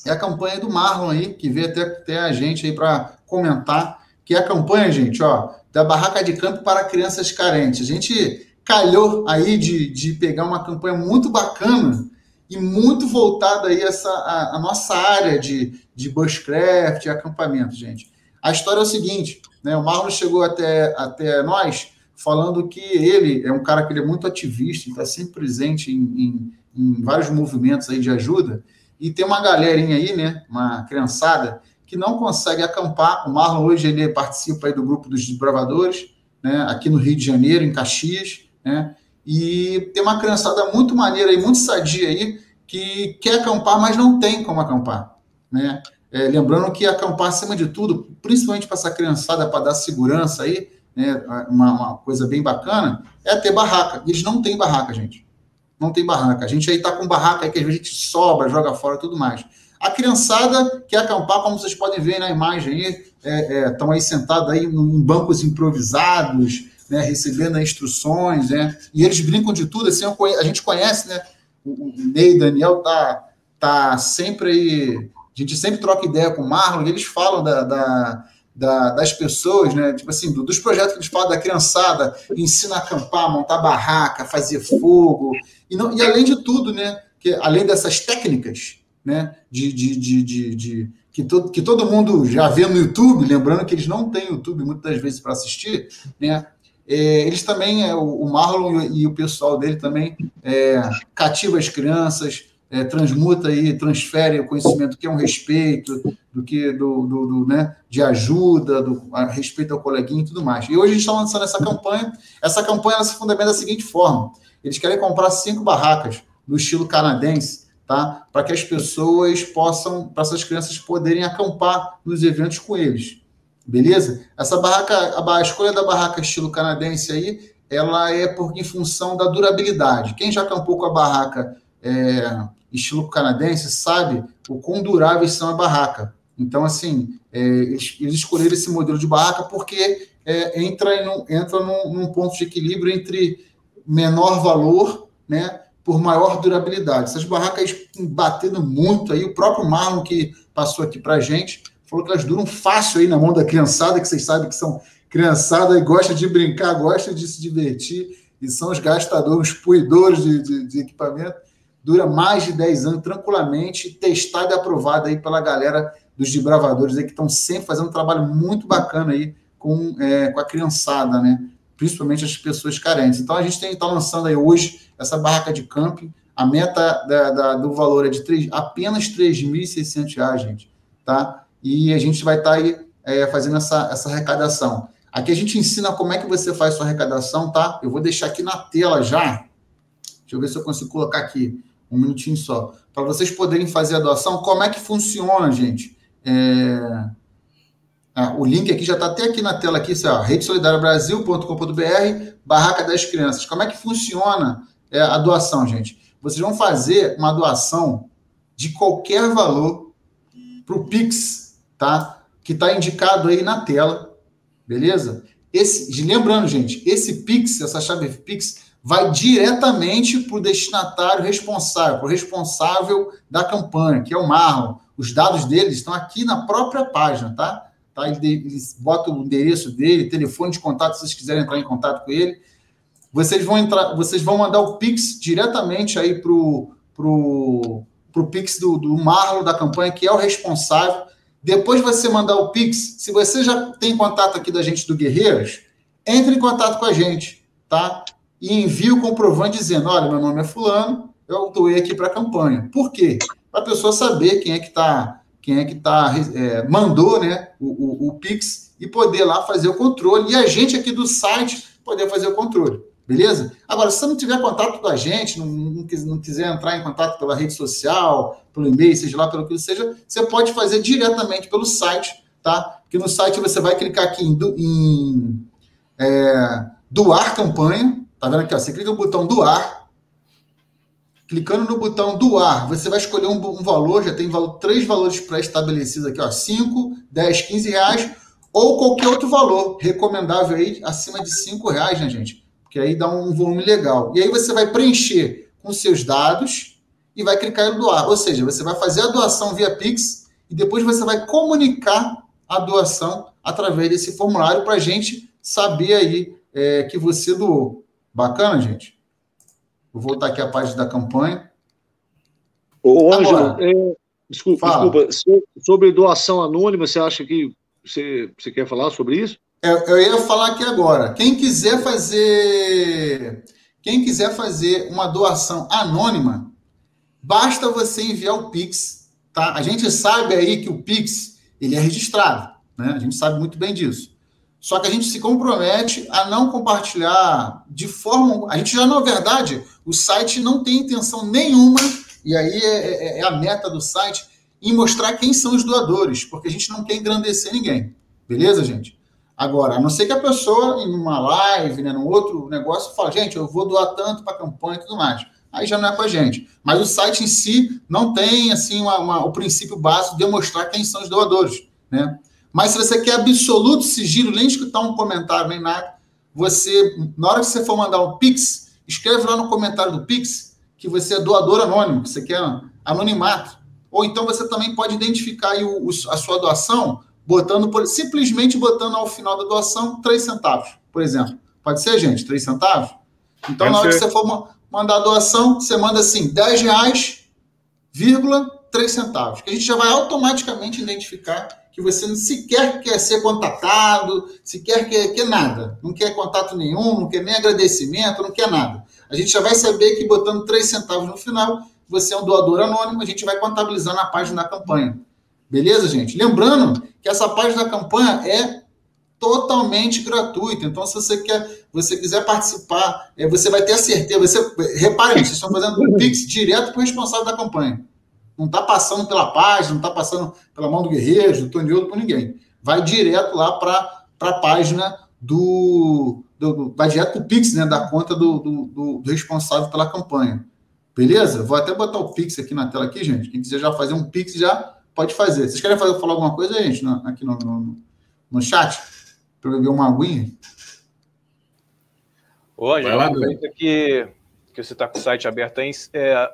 é a campanha do Marlon aí, que veio até, até a gente aí para comentar, que é a campanha, gente, ó, da barraca de campo para crianças carentes. A gente calhou aí de, de pegar uma campanha muito bacana e muito voltada aí essa a, a, nossa área de, de bushcraft e acampamento, gente. A história é o seguinte, né? O Marlon chegou até, até nós falando que ele é um cara que ele é muito ativista, está sempre presente em, em, em, vários movimentos aí de ajuda, e tem uma galerinha aí, né, uma criançada, que não consegue acampar. O Marlon hoje ele participa aí do grupo dos desbravadores, né, aqui no Rio de Janeiro, em Caxias, né? E tem uma criançada muito maneira e muito sadia aí que quer acampar, mas não tem como acampar, né? É, lembrando que acampar, acima de tudo, principalmente para essa criançada, para dar segurança aí, né, uma, uma, coisa bem bacana, é ter barraca. Eles não têm barraca, gente. Não tem barraca. A gente aí está com barraca aí que a gente sobra, joga fora tudo mais. A criançada quer acampar, como vocês podem ver na imagem aí, estão é, é, aí sentados aí em bancos improvisados, né, recebendo instruções, né, e eles brincam de tudo, assim, a gente conhece, né, o Ney, Daniel tá, tá sempre aí, a gente sempre troca ideia com o Marlon, e eles falam da, da, da, das pessoas, né, tipo assim, dos projetos que eles falam da criançada, ensina a acampar, montar barraca, fazer fogo, e, não, e além de tudo, né, que além dessas técnicas, né? De, de, de, de, de que, todo, que todo mundo já vê no YouTube, lembrando que eles não têm YouTube muitas vezes para assistir, né? É, eles também, é, o Marlon e, o pessoal dele também é, cativa as crianças, é, transmuta e transfere o conhecimento que é um respeito, do que do, do, do, né, de ajuda, do a respeito ao coleguinha e tudo mais. E hoje a gente está lançando essa campanha. Essa campanha ela se fundamenta da seguinte forma: eles querem comprar cinco barracas do estilo canadense, tá? Para que as pessoas possam, para essas crianças poderem acampar nos eventos com eles. Beleza? Essa barraca, a, a escolha da barraca estilo canadense aí, ela é por, em função da durabilidade. Quem já acampou com a barraca é, estilo canadense sabe o quão duráveis são a barraca. Então, assim, é, eles, escolheram esse modelo de barraca porque é, entra, num, entra num, num, ponto de equilíbrio entre menor valor, né, por maior durabilidade. Essas barracas batendo muito aí, o próprio Marlon que passou aqui para gente falou que elas duram fácil aí na mão da criançada, que vocês sabem que são criançada e gosta de brincar, gosta de se divertir e são os gastadores, os puidores de, de, de equipamento dura mais de 10 anos tranquilamente, testada e aprovada aí pela galera dos desbravadores aí, que estão sempre fazendo um trabalho muito bacana aí com, é, com a criançada, né? Principalmente as pessoas carentes. Então a gente tem está lançando aí hoje essa barraca de camping. A meta da, da, do valor é de 3, apenas R$ 3.600, gente, tá? E a gente vai estar tá aí é, fazendo essa, essa arrecadação. Aqui a gente ensina como é que você faz sua arrecadação, tá? Eu vou deixar aqui na tela já. Deixa eu ver se eu consigo colocar aqui um minutinho só, para vocês poderem fazer a doação. Como é que funciona, gente? É... Ah, o link aqui já está até aqui na tela, aqui, redesolidariabrasil.com.br, barraca das crianças. Como é que funciona é, a doação, gente? Vocês vão fazer uma doação de qualquer valor para o Pix, tá? Que está indicado aí na tela, beleza? Esse, lembrando, gente, esse Pix, essa chave Pix, vai diretamente para o destinatário responsável, para o responsável da campanha, que é o Marlon. Os dados deles estão aqui na própria página, tá? tá? Eles botam o endereço dele, telefone de contato, se vocês quiserem entrar em contato com ele. Vocês vão entrar, vocês vão mandar o Pix diretamente aí para o pro, pro Pix do, do Marlon da campanha, que é o responsável. Depois de você mandar o Pix, se você já tem contato aqui da gente do Guerreiros, entre em contato com a gente, tá? E envia o comprovante dizendo: olha, meu nome é Fulano, eu doei aqui para a campanha. Por quê? Para a pessoa saber quem é que está, quem é que tá, é, mandou né, o, o, o, Pix e poder lá fazer o controle. E a gente aqui do site poder fazer o controle. Beleza? Agora, se você não tiver contato com a gente, não, não, não quiser entrar em contato pela rede social, pelo e-mail, seja lá pelo que seja, você pode fazer diretamente pelo site, tá? Que no site você vai clicar aqui em, em é, doar campanha, Tá vendo aqui? Ó? Você clica no botão doar. Clicando no botão doar, você vai escolher um, um valor, já tem valor, três valores pré-estabelecidos aqui, ó, 5, 10, 15 reais, ou qualquer outro valor recomendável aí acima de 5 reais, né, gente? Porque aí dá um volume legal. E aí você vai preencher com seus dados e vai clicar em doar. Ou seja, você vai fazer a doação via Pix e depois você vai comunicar a doação através desse formulário para a gente saber aí é, que você doou. Bacana, gente? Vou voltar aqui à página da campanha. Ô, Ângelo, é, desculpa, desculpa, sobre doação anônima, você acha que você, você quer falar sobre isso? Eu, eu ia falar aqui agora. Quem quiser fazer. Quem quiser fazer uma doação anônima, basta você enviar o Pix, tá? A gente sabe aí que o Pix ele é registrado, né? A gente sabe muito bem disso. Só que a gente se compromete a não compartilhar de forma. A gente já, na verdade, o site não tem intenção nenhuma, e aí é, é, é, a meta do site, em mostrar quem são os doadores, porque a gente não quer engrandecer ninguém. Beleza, gente? Agora, a não ser que a pessoa, em uma live, né, num outro negócio, fale, gente, eu vou doar tanto para a campanha e tudo mais. Aí já não é com a gente. Mas o site em si não tem assim uma, uma, o princípio básico de mostrar quem são os doadores. Né? Mas se você quer absoluto sigilo, nem escutar um comentário nem nada, você, na hora que você for mandar um Pix, escreve lá no comentário do Pix que você é doador anônimo, que você quer anonimato. Ou então você também pode identificar o, a sua doação botando por, simplesmente botando ao final da doação 3 centavos, por exemplo. Pode ser, gente? 3 centavos? Então, Pode na hora ser. que você for mandar a doação, você manda assim, 10 reais, vírgula, 3 centavos, que a gente já vai automaticamente identificar que você sequer quer ser contatado, sequer quer, quer nada, não quer contato nenhum, não quer nem agradecimento, não quer nada. A gente já vai saber que botando 3 centavos no final, você é um doador anônimo, a gente vai contabilizar na página da campanha. Beleza, gente? Lembrando que essa página da campanha é totalmente gratuita. Então, se você quer, você quiser participar, é, você vai ter a certeza. Você, reparem, vocês estão fazendo um Pix direto para o responsável da campanha. Não está passando pela página, não está passando pela mão do Guerreiro, do Tonioto, por ninguém. Vai direto lá para a página do, do, do, Vai direto para o Pix, né? Da conta do, do, do responsável pela campanha. Beleza? Vou até botar o Pix aqui na tela aqui, gente. Quem quiser já fazer um Pix já pode fazer. Vocês querem fazer, falar alguma coisa, gente, no, aqui no, no, no chat? Para beber uma aguinha? Hoje, aproveita que, que você está com o site aberto aí, é,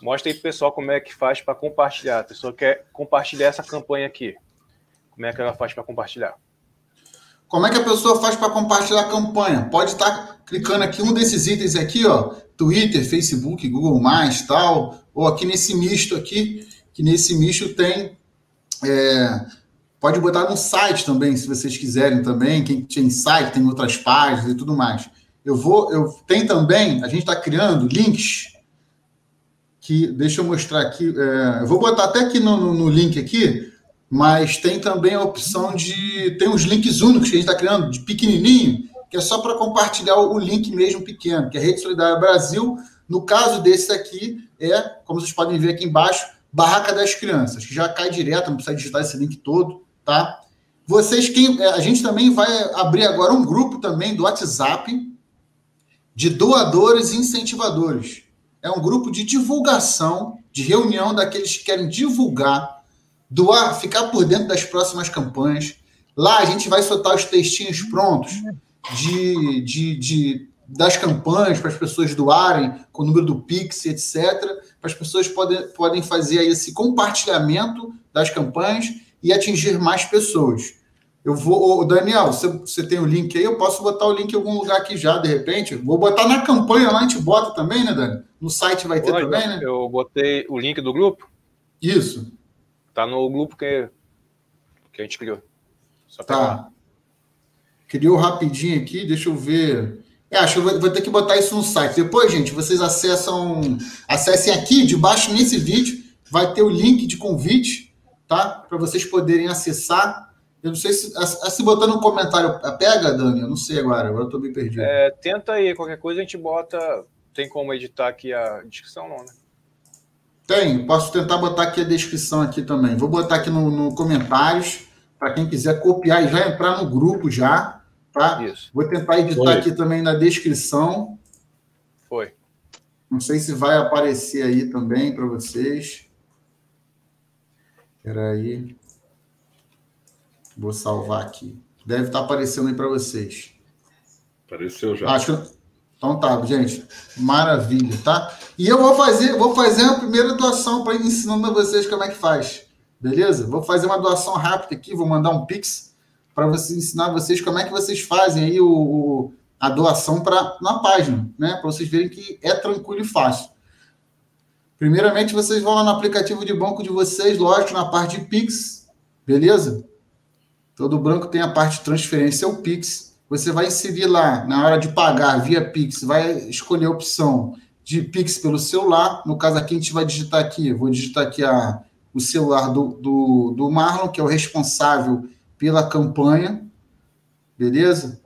mostra aí para o pessoal como é que faz para compartilhar. A pessoa quer compartilhar essa campanha aqui. Como é que ela faz para compartilhar? Como é que a pessoa faz para compartilhar a campanha? Pode estar clicando aqui um desses itens aqui, ó, Twitter, Facebook, Google+, tal, ou aqui nesse misto aqui, que nesse misto tem. É, pode botar no site também, se vocês quiserem também. Quem tem site, tem outras páginas e tudo mais. Eu vou, eu tem também, a gente está criando links que deixa eu mostrar aqui. É, eu vou botar até aqui no, no, link aqui, mas tem também a opção de tem uns links únicos que a gente está criando de pequenininho, que é só para compartilhar o, o link mesmo pequeno, que é a Rede Solidária Brasil. No caso desse aqui é, como vocês podem ver aqui embaixo, Barraca das Crianças, que já cai direto, não precisa digitar esse link todo, tá? Vocês, quem, é, a gente também vai abrir agora um grupo também do WhatsApp de doadores e incentivadores. É um grupo de divulgação, de reunião daqueles que querem divulgar, doar, ficar por dentro das próximas campanhas. Lá a gente vai soltar os textinhos prontos de, de, de das campanhas para as pessoas doarem, com o número do Pix, etc as pessoas podem, podem fazer aí esse compartilhamento das campanhas e atingir mais pessoas. Eu vou, Daniel, você, você tem o link aí, eu posso botar o link em algum lugar aqui já, de repente. Vou botar na campanha lá, a gente bota também, né, Dani? No site vai ter também, né? Eu botei o link do grupo. Isso. Tá no grupo que, que a gente criou. Só tá. Criou rapidinho aqui, deixa eu ver. É, acho que eu vou, vou, ter que botar isso no site. Depois, gente, vocês acessam, acessem aqui, debaixo nesse vídeo, vai ter o link de convite, tá? Para vocês poderem acessar. Eu não sei se, se botar no comentário pega, Dani? Eu não sei agora, agora eu tô bem perdido. É, tenta aí, qualquer coisa a gente bota. Tem como editar aqui a descrição, não, né? Tem, posso tentar botar aqui a descrição aqui também. Vou botar aqui no, no comentários, para quem quiser copiar e já entrar no grupo já, Tá? Isso. Vou tentar editar Foi. aqui também na descrição. Foi. Não sei se vai aparecer aí também para vocês. Espera aí. Vou salvar aqui. Deve estar tá aparecendo aí para vocês. Apareceu já. Acho Então tá, gente. Maravilha, tá? E eu vou fazer, vou fazer a primeira doação para ir ensinando a vocês como é que faz. Beleza? Vou fazer uma doação rápida aqui, vou mandar um pix para você ensinar vocês como é que vocês fazem aí o, o a doação para na página, né? Para vocês verem que é tranquilo e fácil. Primeiramente, vocês vão lá no aplicativo de banco de vocês, lógico, na parte de Pix, beleza? Todo branco tem a parte de transferência, é o Pix. Você vai inserir lá, na hora de pagar via Pix, vai escolher a opção de Pix pelo celular. No caso aqui, a gente vai digitar aqui, vou digitar aqui a, o celular do, do, do Marlon, que é o responsável pela campanha, beleza?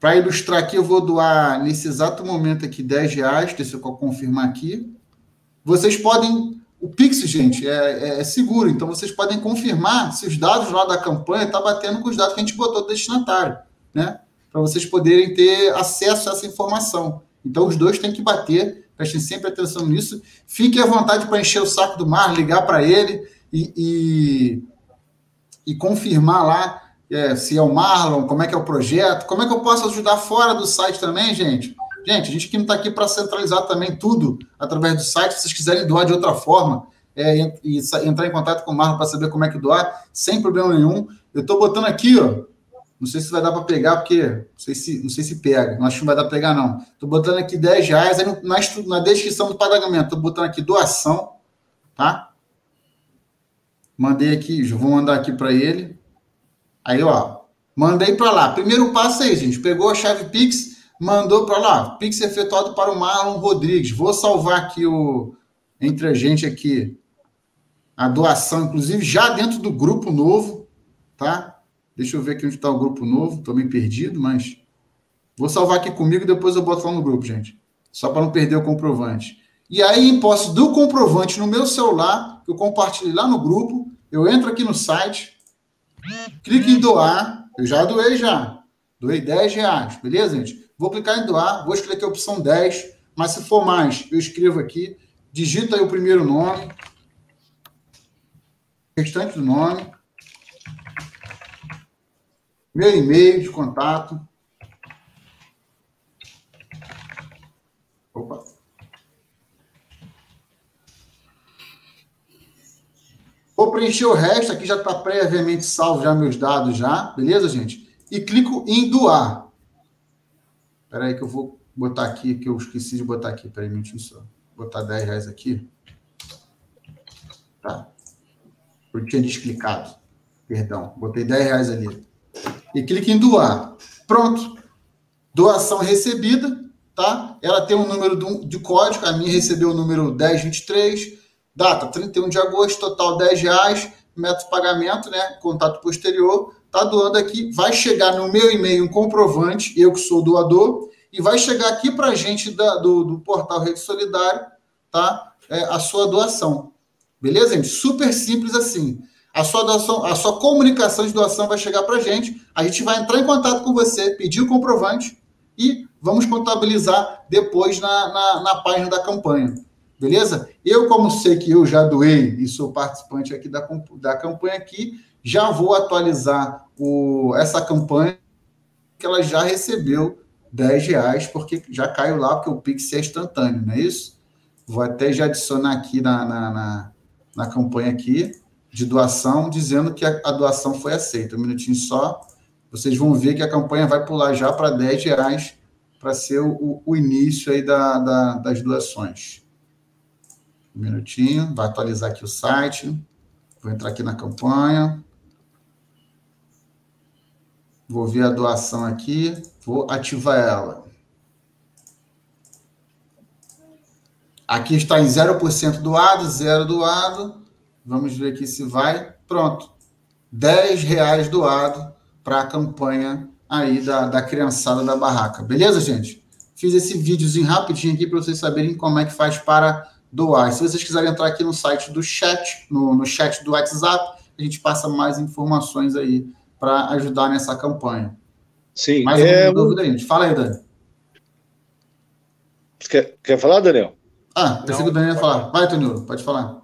Para ilustrar aqui, eu vou doar nesse exato momento aqui 10 reais, deixa eu confirmar aqui. Vocês podem. O Pix, gente, é, é, é seguro, então vocês podem confirmar se os dados lá da campanha estão tá batendo com os dados que a gente botou do destinatário, né? Para vocês poderem ter acesso a essa informação. Então, os dois têm que bater, prestem sempre atenção nisso. Fiquem à vontade para encher o saco do mar, ligar para ele e, e e confirmar lá é, se é o Marlon, como é que é o projeto, como é que eu posso ajudar fora do site também, gente. Gente, a gente não está aqui para centralizar também tudo através do site. Se vocês quiserem doar de outra forma é, e, e, entrar em contato com o Marlon para saber como é que doar, sem problema nenhum. Eu estou botando aqui, ó. Não sei se vai dar para pegar, porque não sei se, não sei se pega. Não acho que não vai dar para pegar, não. Estou botando aqui 10 reais. Aí na, na descrição do pagamento, estou botando aqui doação, tá? Mandei aqui, já vou mandar aqui para ele. Aí, ó, mandei para lá. Primeiro passo aí, gente. Pegou a chave Pix, mandou para lá. Pix efetuado para o Marlon Rodrigues. Vou salvar aqui o entre a gente aqui a doação, inclusive já dentro do grupo novo, tá? Deixa eu ver aqui onde está o grupo novo. Estou meio perdido, mas vou salvar aqui comigo e depois eu boto lá no grupo, gente. Só para não perder o comprovante. E aí, em posse do comprovante no meu celular, eu compartilhei lá no grupo, eu entro aqui no site, clique em doar. Eu já doei já. Doei 10 reais, beleza, gente? Vou clicar em doar, vou escolher aqui a opção 10, mas se for mais, eu escrevo aqui, digita aí o primeiro nome, restante do nome, meu e-mail de contato. Opa. Vou preencher o resto, aqui já está previamente salvo já meus dados já, beleza, gente? E clico em doar. Espera aí que eu vou botar aqui, que eu esqueci de botar aqui, peraí, um só. Vou botar 10 reais aqui. Tá. Eu tinha desclicado. Perdão, botei 10 reais ali. E clique em doar. Pronto. Doação recebida, tá? Ela tem um número de código, a minha recebeu o número 1023 Data 31 de agosto, total 10 reais, método pagamento, né? Contato posterior, tá doando aqui, vai chegar no meu e-mail um comprovante, eu que sou doador, e vai chegar aqui para a gente da, do, do portal Rede Solidário, tá? É, a sua doação. Beleza, gente? Super simples assim. A sua doação, a sua comunicação de doação vai chegar para a gente, a gente vai entrar em contato com você, pedir o comprovante e vamos contabilizar depois na, na, na página da campanha. Beleza? Eu, como sei que eu já doei e sou participante aqui da, da campanha aqui, já vou atualizar o, essa campanha que ela já recebeu 10 reais, porque já caiu lá, porque o Pix é instantâneo, não é isso? Vou até já adicionar aqui na, na, na, na campanha aqui de doação, dizendo que a, a, doação foi aceita. Um minutinho só, vocês vão ver que a campanha vai pular já para 10 reais para ser o, o, início aí da, da, das doações. Um minutinho, vai atualizar aqui o site. Vou entrar aqui na campanha. Vou ver a doação aqui, vou ativar ela. Aqui está em 0% doado, zero doado. Vamos ver aqui se vai. Pronto. 10 reais doado para a campanha aí da, da criançada da barraca. Beleza, gente? Fiz esse videozinho rapidinho aqui para vocês saberem como é que faz para doar. Se vocês quiserem entrar aqui no site do chat, no, no chat do WhatsApp, a gente passa mais informações aí para ajudar nessa campanha. Sim. Mais alguma é... dúvida aí? Fala aí, Dani. Quer, quer falar, Daniel? Ah, pensei que o Daniel ia falar. Vai, Tonilo, pode falar.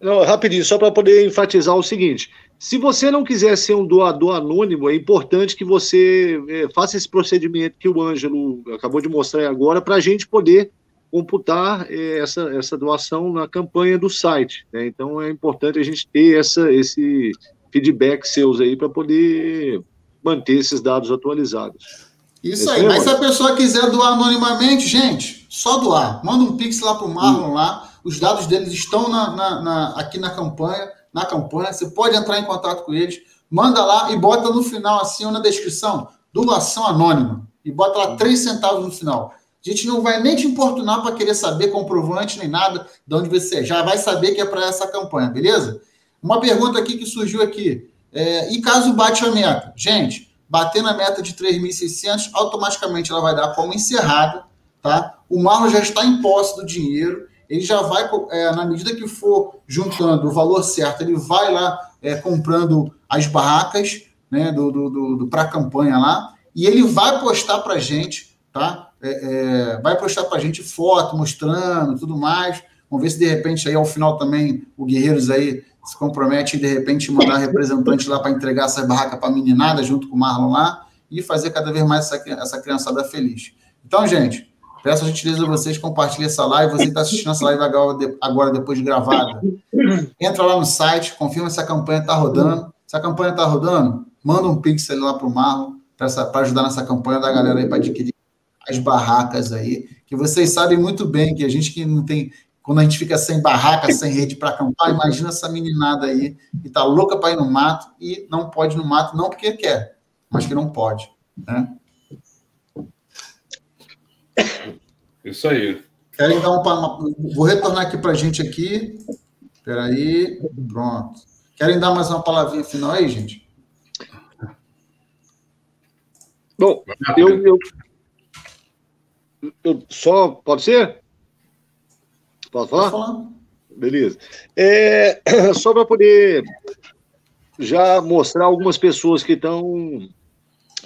Não, rapidinho, só para poder enfatizar o seguinte: se você não quiser ser um doador anônimo, é importante que você é, faça esse procedimento que o Ângelo acabou de mostrar agora, para a gente poder computar eh, essa, essa doação na campanha do site. Né? Então é importante a gente ter essa, esse feedback seus aí para poder manter esses dados atualizados. Isso aí, mas se a pessoa quiser doar anonimamente, gente, só doar. Manda um pix lá para o Marlon lá, os dados deles estão na, na, na, aqui na campanha, na campanha, você pode entrar em contato com eles, manda lá e bota no final, assim, ou na descrição, doação anônima, e bota lá três centavos no final. A gente não vai nem te importunar para querer saber comprovante nem nada de onde você é. Já vai saber que é para essa campanha, beleza? Uma pergunta aqui que surgiu aqui. É, e caso bate a meta? Gente, bater na meta de 3.600, automaticamente ela vai dar como encerrada, tá? O Marlon já está em posse do dinheiro, ele já vai, é, na medida que for juntando o valor certo, ele vai lá é, comprando as barracas né, do, do, do, do para a campanha lá, e ele vai postar para gente, tá? é, é, vai postar para gente foto mostrando tudo mais. Vamos ver se de repente aí ao final também o Guerreiros aí se compromete e de repente mandar representante lá para entregar essa barraca para a meninada junto com o Marlon lá e fazer cada vez mais essa, essa criançada feliz. Então, gente, peço a gentileza a vocês compartilhem essa live. Você está assistindo essa live agora, depois de gravada, entra lá no site, confirma se a campanha está rodando. Se a campanha está rodando, manda um pixel lá para o Marlon para ajudar nessa campanha da galera aí para adquirir as barracas aí, que vocês sabem muito bem que a gente que não tem quando a gente fica sem barraca, sem rede para acampar, imagina essa meninada aí que está louca para ir no mato e não pode ir no mato, não porque quer, mas que não pode. Né? Isso aí. Querem dar um. Vou retornar aqui para a gente aqui. Espera aí. Pronto. Querem dar mais uma palavrinha final aí, gente? Bom, eu, eu, eu só. Pode ser? Posso falar? falar. Beleza. É, <clears throat> só para poder já mostrar algumas pessoas que estão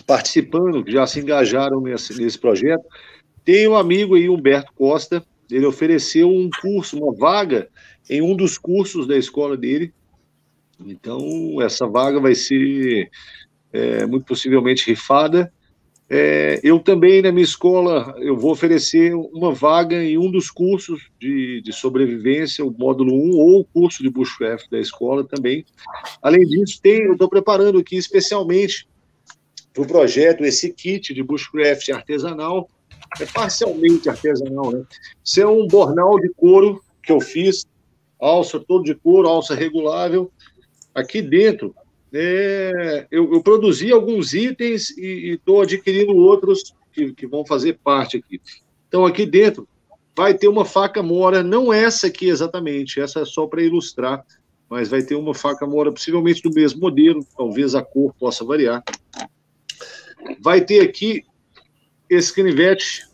participando, que já se engajaram nesse, nesse projeto. Tem um amigo aí, Humberto Costa, ele ofereceu um curso, uma vaga em um dos cursos da escola dele. Então, essa vaga vai ser é, muito possivelmente rifada. É, eu também, na minha escola, eu vou oferecer uma vaga em um dos cursos de, de sobrevivência, o módulo 1, ou o curso de bushcraft da escola também. Além disso, tem, eu estou preparando aqui especialmente para o projeto esse kit de bushcraft artesanal, é parcialmente artesanal, né? Isso é um bornal de couro que eu fiz, alça todo de couro, alça regulável. Aqui dentro é, eu, eu, produzi alguns itens e estou adquirindo outros que, que, vão fazer parte aqui. Então, aqui dentro vai ter uma faca mora, não essa aqui exatamente, essa é só para ilustrar, mas vai ter uma faca mora possivelmente do mesmo modelo, talvez a cor possa variar. Vai ter aqui esse canivete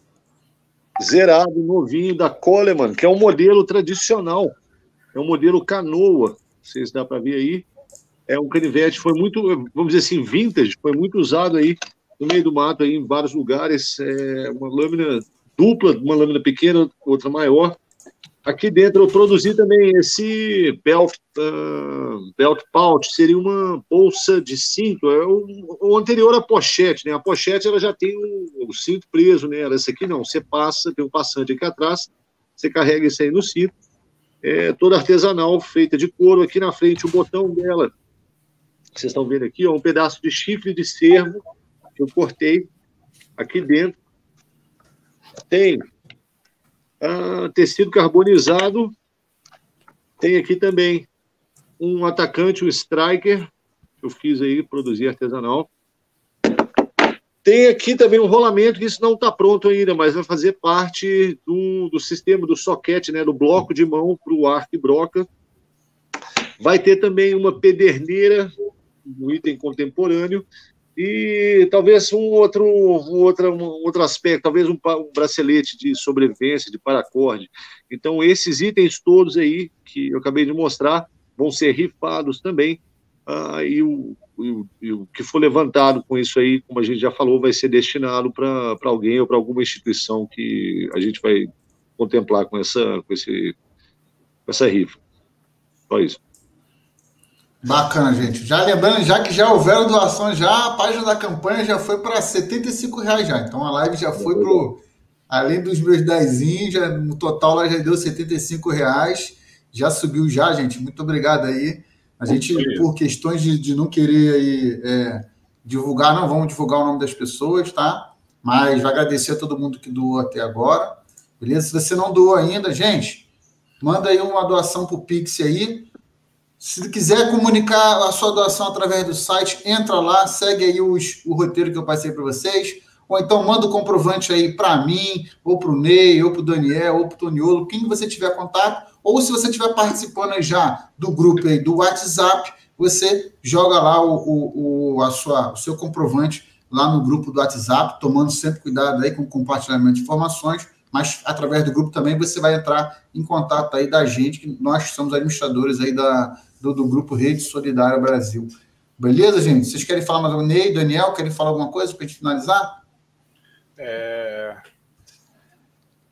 zerado, novinho, da Coleman, que é um modelo tradicional, é um modelo canoa, vocês dá para ver aí, é um canivete, foi muito, vamos dizer assim, vintage, foi muito usado aí no meio do mato, aí, em vários lugares, é uma lâmina dupla, uma lâmina pequena, outra maior. Aqui dentro eu produzi também esse belt, uh, belt pouch, seria uma bolsa de cinto, é o, o, anterior à pochete, né? A pochete ela já tem o, o cinto preso, né? Essa aqui não, você passa, tem um passante aqui atrás, você carrega isso aí no cinto. É toda artesanal, feita de couro. Aqui na frente o botão dela que vocês estão vendo aqui, ó, um pedaço de chifre de cervo que eu cortei aqui dentro. Tem ah, tecido carbonizado. Tem aqui também um atacante, um striker, que eu fiz aí, produzi artesanal. Tem aqui também um rolamento, que isso não está pronto ainda, mas vai fazer parte do, do sistema do soquete, né, do bloco de mão para o arco e broca. Vai ter também uma pederneira um item contemporâneo e talvez um outro, um outro, um outro aspecto, talvez um, um bracelete de sobrevivência, de paracorde. Então, esses itens todos aí que eu acabei de mostrar vão ser rifados também, ah, e, o, o, e, o, que for levantado com isso aí, como a gente já falou, vai ser destinado para alguém ou para alguma instituição que a gente vai contemplar com essa, com esse, com essa rifa. Só isso. Bacana, gente. Já lembrando, já que já houveram doações, já a página da campanha já foi para 75 reais já. Então a live já foi para além dos meus 10, já, no total ela já deu 75 reais. Já subiu já, gente. Muito obrigado aí. A gente, por questões de, de não querer aí, é, divulgar, não vamos divulgar o nome das pessoas, tá? Mas vai agradecer a todo mundo que doou até agora. Beleza? Se você não doou ainda, gente, manda aí uma doação pro Pix aí. Se quiser comunicar a sua doação através do site, entra lá, segue aí os, o roteiro que eu passei para vocês. Ou então manda o comprovante aí para mim, ou para o Ney, ou para o Daniel, ou para o Toniolo, quem você tiver contato. Ou se você estiver participando já do grupo aí do WhatsApp, você joga lá o, o, o, a sua, o seu comprovante lá no grupo do WhatsApp, tomando sempre cuidado aí com o compartilhamento de informações, mas através do grupo também você vai entrar em contato aí da gente, que nós somos administradores aí da, do, do Grupo Rede Solidária Brasil. Beleza, gente? Vocês querem falar mais alguma Ney, Daniel, querem falar alguma coisa para a gente finalizar? É...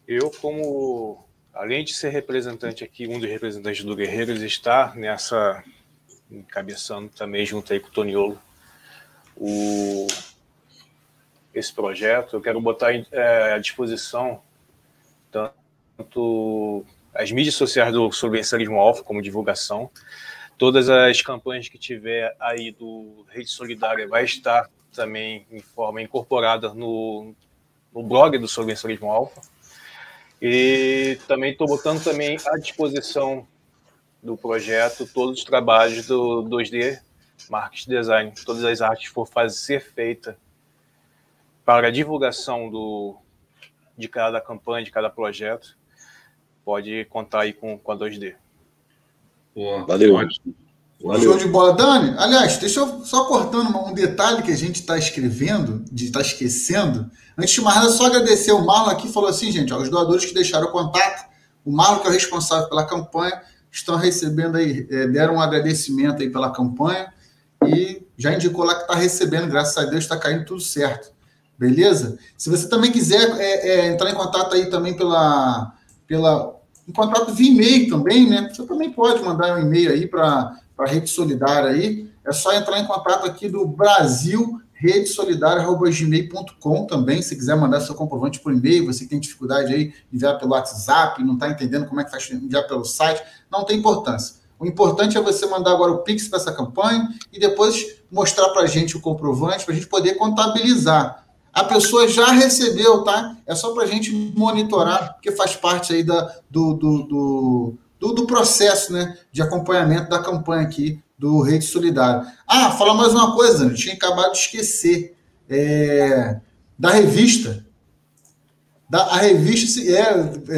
Eu, como, além de ser representante aqui, um dos representantes do Guerreiros, está nessa, encabeçando também junto aí com o Toniolo, o, esse projeto. Eu quero botar é, à disposição tanto as mídias sociais do Sobrevencialismo Alfa como divulgação, Todas as campanhas que tiver aí do Rede Solidária vai estar também em forma incorporada no, no blog do Sobrevivencialismo Alfa. E também estou botando também à disposição do projeto todos os trabalhos do 2D Marketing Design, todas as artes for fazer ser feita para a divulgação do, de cada campanha, de cada projeto, pode contar aí com, com a 2D. Valeu. Valeu. Show de bola. Dani, aliás, deixa eu só cortando um detalhe que a gente está escrevendo, de estar tá esquecendo. Antes de mais nada, só agradecer o Marlon aqui, falou assim, gente, ó, os doadores que deixaram o contato, o Marlon, que é o responsável pela campanha, estão recebendo aí, é, deram um agradecimento aí pela campanha e já indicou lá que está recebendo, graças a Deus, está caindo tudo certo. Beleza? Se você também quiser é, é, entrar em contato aí também pela, pela em contato via e-mail também, né? Você também pode mandar um e-mail aí para a Rede Solidária aí. É só entrar em contato aqui do Brasil redesolidária.gmail.com também, se quiser mandar seu comprovante por e-mail, você tem dificuldade aí enviar pelo WhatsApp, não está entendendo como é que faz enviar pelo site, não tem importância. O importante é você mandar agora o Pix para essa campanha e depois mostrar para a gente o comprovante para a gente poder contabilizar. A pessoa já recebeu, tá? É só para a gente monitorar, porque faz parte aí da, do, do, do, do, do processo né, de acompanhamento da campanha aqui do Rede Solidário. Ah, falar mais uma coisa, eu tinha acabado de esquecer. É, da revista. Da, a revista é,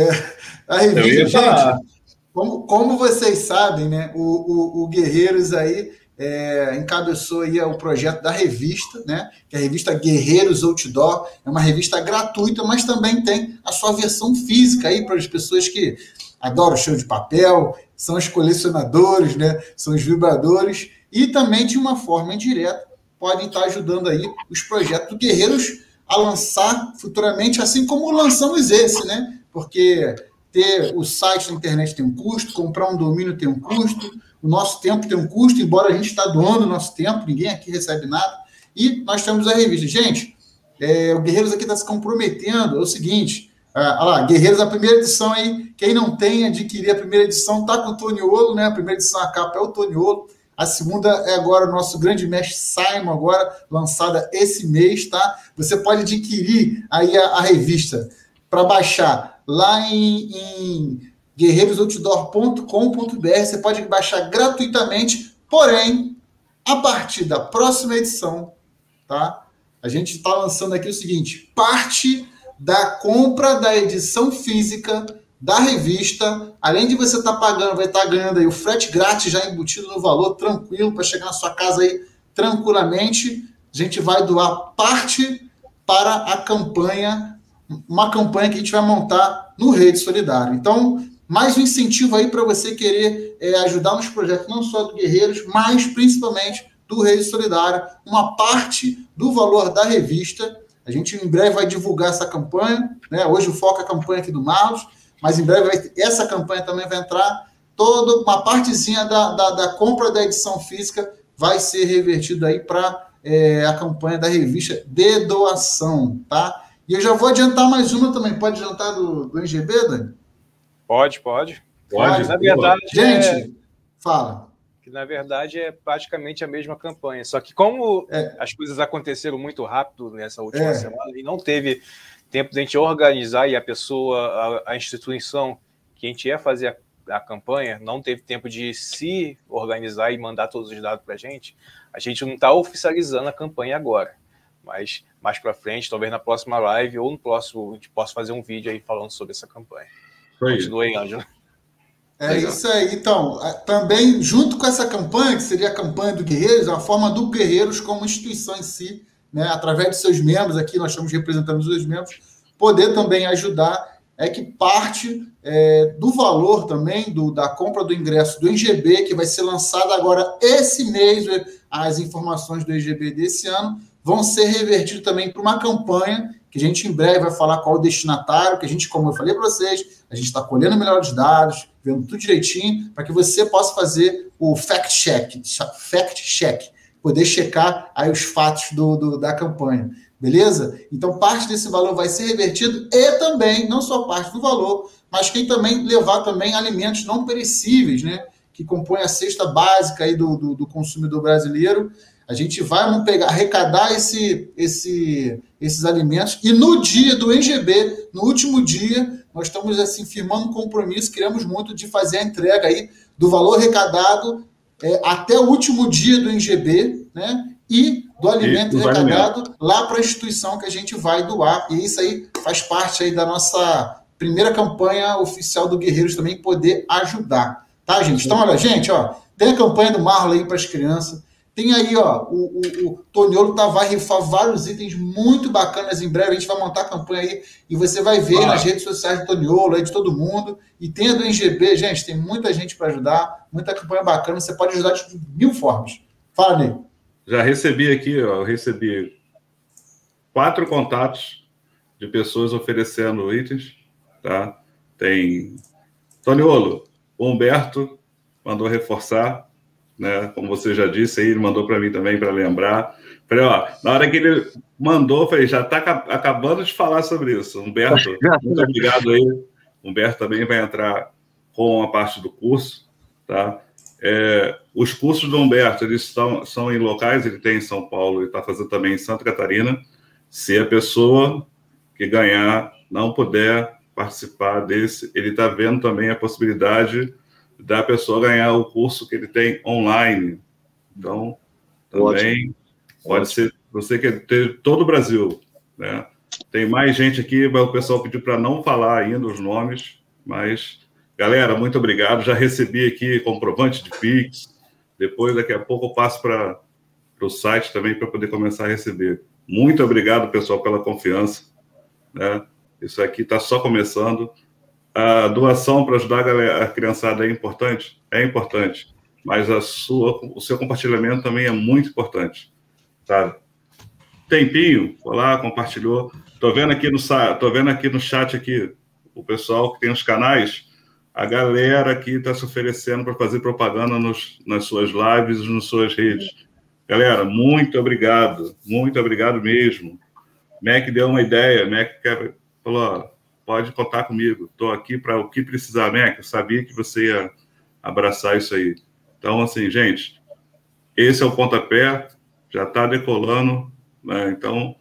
é a revista, gente, como, como vocês sabem, né? O, o, o Guerreiros aí é, encabeçou aí o projeto da revista, né? Que é a revista Guerreiros Outdoor. É uma revista gratuita, mas também tem a sua versão física aí para as pessoas que adoram show de papel, são os colecionadores, né? São os vibradores e também de uma forma indireta podem estar ajudando aí os projetos do Guerreiros a lançar futuramente, assim como lançamos esse, né? Porque ter o site na internet tem um custo, comprar um domínio tem um custo, o nosso tempo tem um custo, embora a gente está doando o nosso tempo, ninguém aqui recebe nada. E nós temos a revista. Gente, é, o Guerreiros aqui está se comprometendo, é o seguinte, ah, lá, Guerreiros, a primeira edição aí, quem não tem, adquirir a primeira edição, tá com o Toniolo, né? A primeira edição, a capa é o Toniolo. A segunda é agora o nosso grande mestre Simon, agora lançada esse mês, tá? Você pode adquirir aí a, a revista para baixar lá em, em guerreirosoutdoor.com.br. Você pode baixar gratuitamente, porém, a partir da próxima edição, tá? A gente está lançando aqui o seguinte: parte da compra da edição física da revista, além de você estar tá pagando, vai estar tá ganhando aí o frete grátis já embutido no valor, tranquilo, para chegar na sua casa aí tranquilamente. A gente vai doar parte para a campanha uma campanha que a gente vai montar no Rede Solidário. Então, mais um incentivo aí para você querer é, ajudar nos projetos, não só do Guerreiros, mas principalmente do Rede Solidário. Uma parte do valor da revista. A gente em breve vai divulgar essa campanha. Né? Hoje o foco é a campanha aqui do Marlos, mas em breve vai, essa campanha também vai entrar. Toda uma partezinha da, da, da compra da edição física vai ser revertido aí para é, a campanha da revista de doação, tá? E eu já vou adiantar mais uma também. Pode adiantar do, do NGB, Dani? Pode, pode. Pode. Na verdade, Gente, é... fala. Que na verdade é praticamente a mesma campanha. Só que como é. as coisas aconteceram muito rápido nessa última é. semana e não teve tempo de a gente organizar e a pessoa, a, a instituição que a gente ia fazer a, a, campanha, não teve tempo de se organizar e mandar todos os dados para a gente, a gente não está oficializando a campanha agora. Mas mais para frente, talvez na próxima live ou no próximo, a gente possa fazer um vídeo aí falando sobre essa campanha. Aí, Ângelo. É Legal. isso aí. Então, também, junto com essa campanha, que seria a campanha do Guerreiros, a forma do Guerreiros como instituição em si, né, através de seus membros, aqui nós estamos representando os dois membros, poder também ajudar, é que parte é, do valor também do, da compra do ingresso do IGB, que vai ser lançado agora esse mês, as informações do IGB desse ano, vão ser revertidos também para uma campanha que a gente em breve vai falar qual o destinatário, que a gente, como eu falei para vocês, a gente está colhendo melhores dados, vendo tudo direitinho, para que você possa fazer o fact check, fact check, poder checar aí os fatos do, do, da campanha. Beleza? Então, parte desse valor vai ser revertido e também, não só parte do valor, mas quem também levar também alimentos não perecíveis, né? Que compõem a cesta básica aí do, do, do consumidor brasileiro a gente vai pegar, arrecadar esse, esse, esses alimentos e no dia do NGB, no último dia, nós estamos assim firmando um compromisso, queremos muito de fazer a entrega aí do valor arrecadado é, até o último dia do NGB, né? E do alimento e arrecadado lá para a instituição que a gente vai doar. E isso aí faz parte aí da nossa primeira campanha oficial do Guerreiros também poder ajudar. Tá, gente? Então, olha, gente, ó, tem a campanha do Marlon aí para as crianças. Tem aí, ó, o, o, o Toniolo tá, vai rifar vários itens muito bacanas em breve. A gente vai montar a campanha aí e você vai ver ah. nas redes sociais do Toniolo, aí de todo mundo. E tem a do NGB, gente, tem muita gente para ajudar, muita campanha bacana. Você pode ajudar de mil formas. Fala, Ney. Já recebi aqui, ó, eu recebi quatro contatos de pessoas oferecendo itens, tá? Tem Toniolo, o Humberto mandou reforçar né? Como você já disse aí, ele mandou para mim também para lembrar. Falei, ó, na hora que ele mandou, falei, já está acabando de falar sobre isso. Humberto, <laughs> muito obrigado aí. Humberto também vai entrar com a parte do curso, tá? É, os cursos do Humberto, eles estão, são em locais, ele tem em São Paulo e está fazendo também em Santa Catarina. Se a pessoa que ganhar não puder participar desse, ele está vendo também a possibilidade da pessoa ganhar o curso que ele tem online. Então, também Ótimo. pode Ótimo. ser, você quer ter todo o Brasil, né? Tem mais gente aqui, mas o pessoal pediu para não falar ainda os nomes, mas galera, muito obrigado. Já recebi aqui comprovante de Pix. Depois, daqui a pouco, eu passo para o site também para poder começar a receber. Muito obrigado, pessoal, pela confiança. Né? Isso aqui está só começando a doação para ajudar a, a, criançada é importante? É importante. Mas a sua, o seu compartilhamento também é muito importante. Sabe? Tempinho, foi lá, compartilhou. Estou vendo aqui no tô vendo aqui no chat aqui o pessoal que tem os canais, a galera aqui está se oferecendo para fazer propaganda nos, nas suas lives, nas suas redes. Galera, muito obrigado, muito obrigado mesmo. Mac deu uma ideia, Mac falou, pode contar comigo. Estou aqui para o que precisar, né? Eu sabia que você ia abraçar isso aí. Então, assim, gente, esse é o pontapé, já está decolando, né? Então,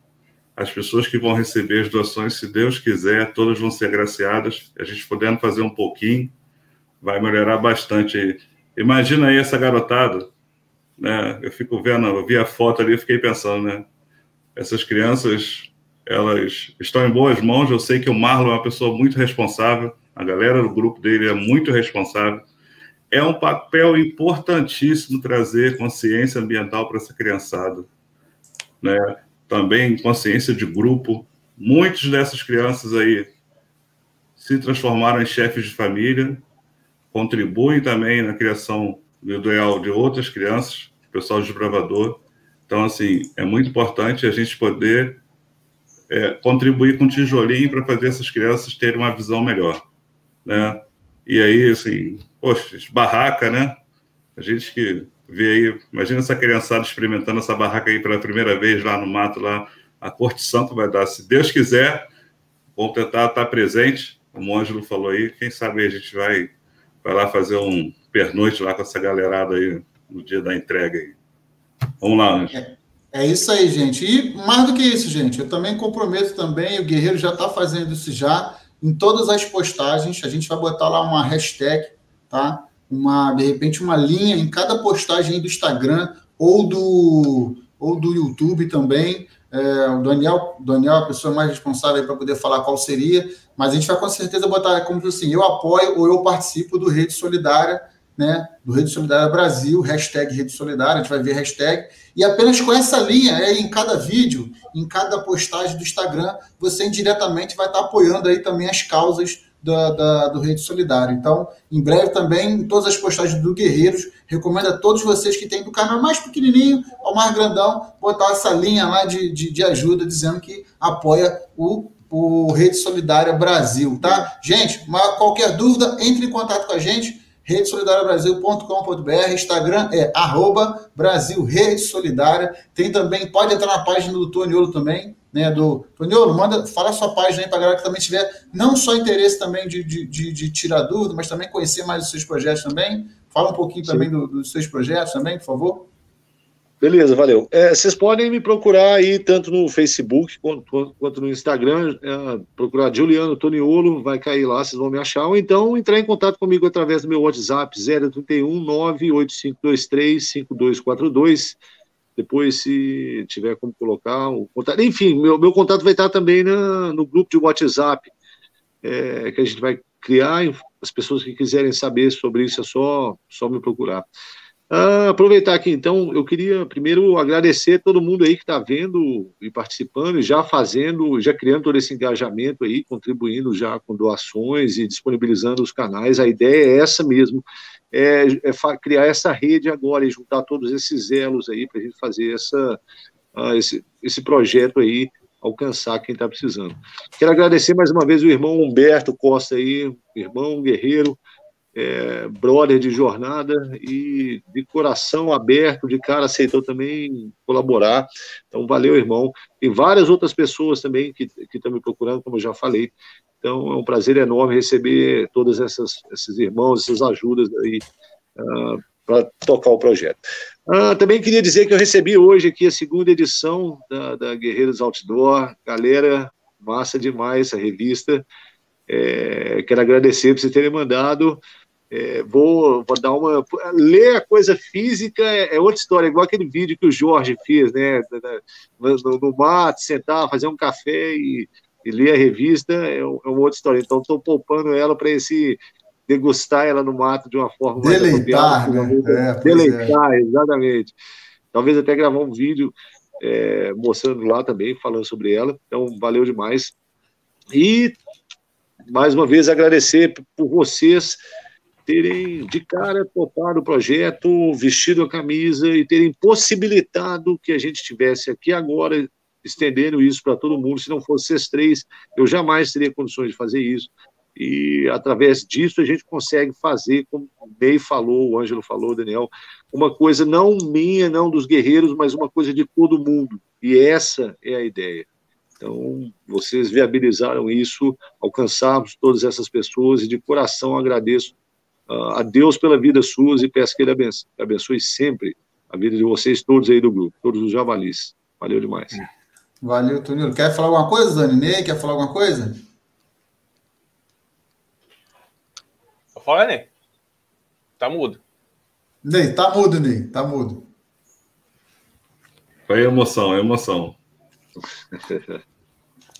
as pessoas que vão receber as doações, se Deus quiser, todas vão ser agraciadas. A gente podendo fazer um pouquinho, vai melhorar bastante aí. Imagina aí essa garotada, né? Eu fico vendo, eu vi a foto ali, fiquei pensando, né? Essas crianças elas estão em boas mãos. Eu sei que o Marlon é uma pessoa muito responsável, a galera do grupo dele é muito responsável. É um papel importantíssimo trazer consciência ambiental para essa criançada, né? Também consciência de grupo. Muitas dessas crianças aí se transformaram em chefes de família, contribuem também na criação ideal de outras crianças, pessoal desbravador. Então, assim, é muito importante a gente poder é, contribuir com tijolinho para fazer essas crianças terem uma visão melhor, né? E aí, assim, poxa, barraca, né? A gente que vê aí, imagina essa criançada experimentando essa barraca aí pela primeira vez lá no mato, lá, a curtição que vai dar. Se Deus quiser, vamos tentar estar presente, como o Ângelo falou aí, quem sabe a gente vai, vai lá fazer um pernoite lá com essa galerada aí no dia da entrega aí. Vamos lá, Ângelo. É. Isso aí, gente. E mais do que isso, gente, eu também comprometo também, o Guerreiro já está fazendo isso já, em todas as postagens, a gente vai botar lá uma hashtag, tá? Uma, de repente, uma linha em cada postagem do Instagram ou do, ou do YouTube também. É, o Daniel, Daniel é a pessoa mais responsável para poder falar qual seria, mas a gente vai com certeza botar como assim, eu apoio ou eu participo do Rede Solidária, né, do Rede Solidária Brasil, hashtag Rede Solidária, a gente vai ver hashtag, e apenas com essa linha, aí, em cada vídeo, em cada postagem do Instagram, você indiretamente vai estar apoiando aí também as causas da, da, do Rede Solidária. Então, em breve também, em todas as postagens do Guerreiros, recomendo a todos vocês que têm do canal mais pequenininho ao mais grandão, botar essa linha lá de, de, de ajuda, dizendo que apoia o o Rede Solidária Brasil, tá? Gente, qualquer dúvida, entre em contato com a gente redesolidariabrasil.com.br, Instagram é arroba Brasil Rede Solidária. Tem também, pode entrar na página do Toniolo também, né? Do Toniolo, manda, fala sua página aí para a galera que também tiver não só interesse também de, de, de, de, tirar dúvida, mas também conhecer mais os seus projetos também. Fala um pouquinho Sim. também do, dos seus projetos também, por favor. Beleza, valeu. É, vocês podem me procurar aí, tanto no Facebook quanto, quanto no Instagram, é, procurar Juliano Toniolo, vai cair lá, vocês vão me achar, ou então entrar em contato comigo através do meu WhatsApp, 031 98523 5242. Depois, se tiver como colocar o contato. Enfim, meu, meu contato vai estar também na, no grupo de WhatsApp é, que a gente vai criar. As pessoas que quiserem saber sobre isso é só, só me procurar. Ah, aproveitar aqui, então, eu queria primeiro agradecer todo mundo aí que está vendo e participando, já fazendo, já criando todo esse engajamento aí, contribuindo já com doações e disponibilizando os canais. A ideia é essa mesmo, é, é criar essa rede agora e juntar todos esses elos aí para a gente fazer essa, uh, esse, esse projeto aí alcançar quem está precisando. Quero agradecer mais uma vez o irmão Humberto Costa aí, irmão guerreiro, é, brother de jornada e de coração aberto, de cara aceitou também colaborar. Então, valeu, irmão. E várias outras pessoas também que estão me procurando, como eu já falei. Então, é um prazer enorme receber todas essas esses irmãos, essas ajudas aí uh, para tocar o projeto. Uh, também queria dizer que eu recebi hoje aqui a segunda edição da, da Guerreiros Outdoor. Galera, massa demais essa revista. É, quero agradecer por vocês terem mandado. É, vou, vou dar uma. Ler a coisa física é, é, outra história, igual aquele vídeo que o Jorge fez, né? No, no mato, sentar, fazer um café e, e ler a revista é, é uma outra história. Então, estou poupando ela para esse degustar ela no mato de uma forma deleitar, mais né? É, deleitar, é. exatamente. Talvez até gravar um vídeo é, mostrando lá também, falando sobre ela. Então, valeu demais. E mais uma vez agradecer por vocês terem de cara topado o projeto, vestido a camisa e terem possibilitado que a gente estivesse aqui agora estendendo isso para todo mundo. Se não fosse esses três, eu jamais teria condições de fazer isso. E através disso a gente consegue fazer, como o Ney falou, o Ângelo falou, o Daniel, uma coisa não minha, não dos guerreiros, mas uma coisa de todo mundo. E essa é a ideia. Então, vocês viabilizaram isso, alcançarmos todas essas pessoas e de coração agradeço a Deus pela vida suas e peço que Ele abençoe, abençoe sempre a vida de vocês todos aí do grupo, todos os javalis. Valeu demais. Valeu, Tonilo. Quer falar alguma coisa, Dani? Ney, quer falar alguma coisa? Fala, Ney. Tá mudo. Ney, tá mudo, Ney. Tá mudo. Foi emoção, é emoção. <laughs>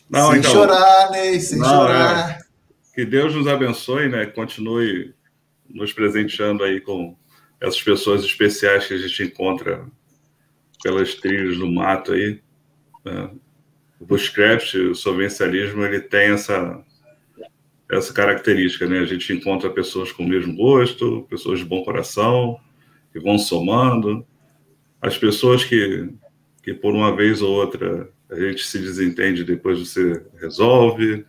Não, sem então, chorar, Ney, sem não, chorar. É, que Deus nos abençoe, né? Continue nos presenteando aí com essas pessoas especiais que a gente encontra pelas trilhas do mato aí. Né? O bushcraft, o sovencialismo, ele tem essa essa característica, né? A gente encontra pessoas com o mesmo gosto, pessoas de bom coração, que vão somando. As pessoas que, que por uma vez ou outra a gente se desentende, depois você resolve,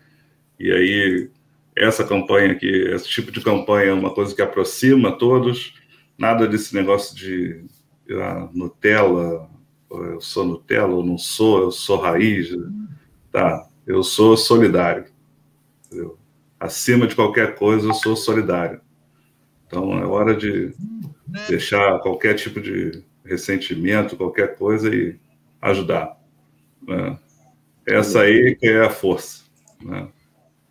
e aí essa campanha aqui, esse tipo de campanha é uma coisa que aproxima todos, nada desse negócio de ah, Nutella, eu sou Nutella ou não sou, eu sou raiz, tá? Eu sou solidário. Entendeu? Acima de qualquer coisa, eu sou solidário. Então é hora de deixar qualquer tipo de ressentimento, qualquer coisa e ajudar. Né? Essa aí que é a força. Né?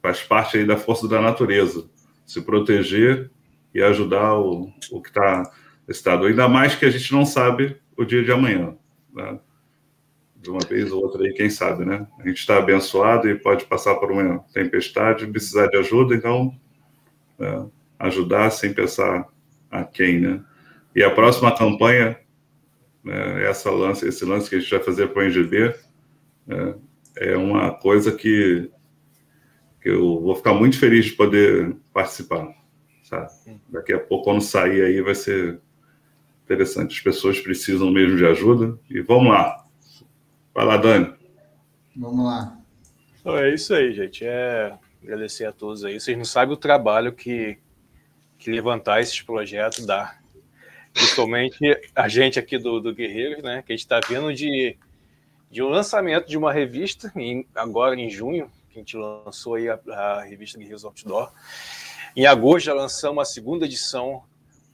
Faz parte aí da força da natureza, se proteger e ajudar o, o que está estado. Ainda mais que a gente não sabe o dia de amanhã, né? De uma vez ou outra aí, quem sabe, né? A gente está abençoado e pode passar por uma tempestade, precisar de ajuda, então né? ajudar sem pensar a quem, né? E a próxima campanha, né, essa lance, esse lance que a gente vai fazer para o NGB, né, é uma coisa que eu vou ficar muito feliz de poder participar. Sabe? Daqui a pouco, quando sair aí, vai ser interessante. As pessoas precisam mesmo de ajuda. E vamos lá. Vai lá, Dani. Vamos lá. É isso aí, gente. É agradecer a todos aí. Vocês não sabem o trabalho que, que levantar esses projetos dá. Principalmente a gente aqui do, do Guerreiros, né? Que a gente está vendo de, de um lançamento de uma revista, em, agora em junho, que a gente lançou aí a, a revista Guerreiros Outdoor. Em agosto já lançamos a segunda edição.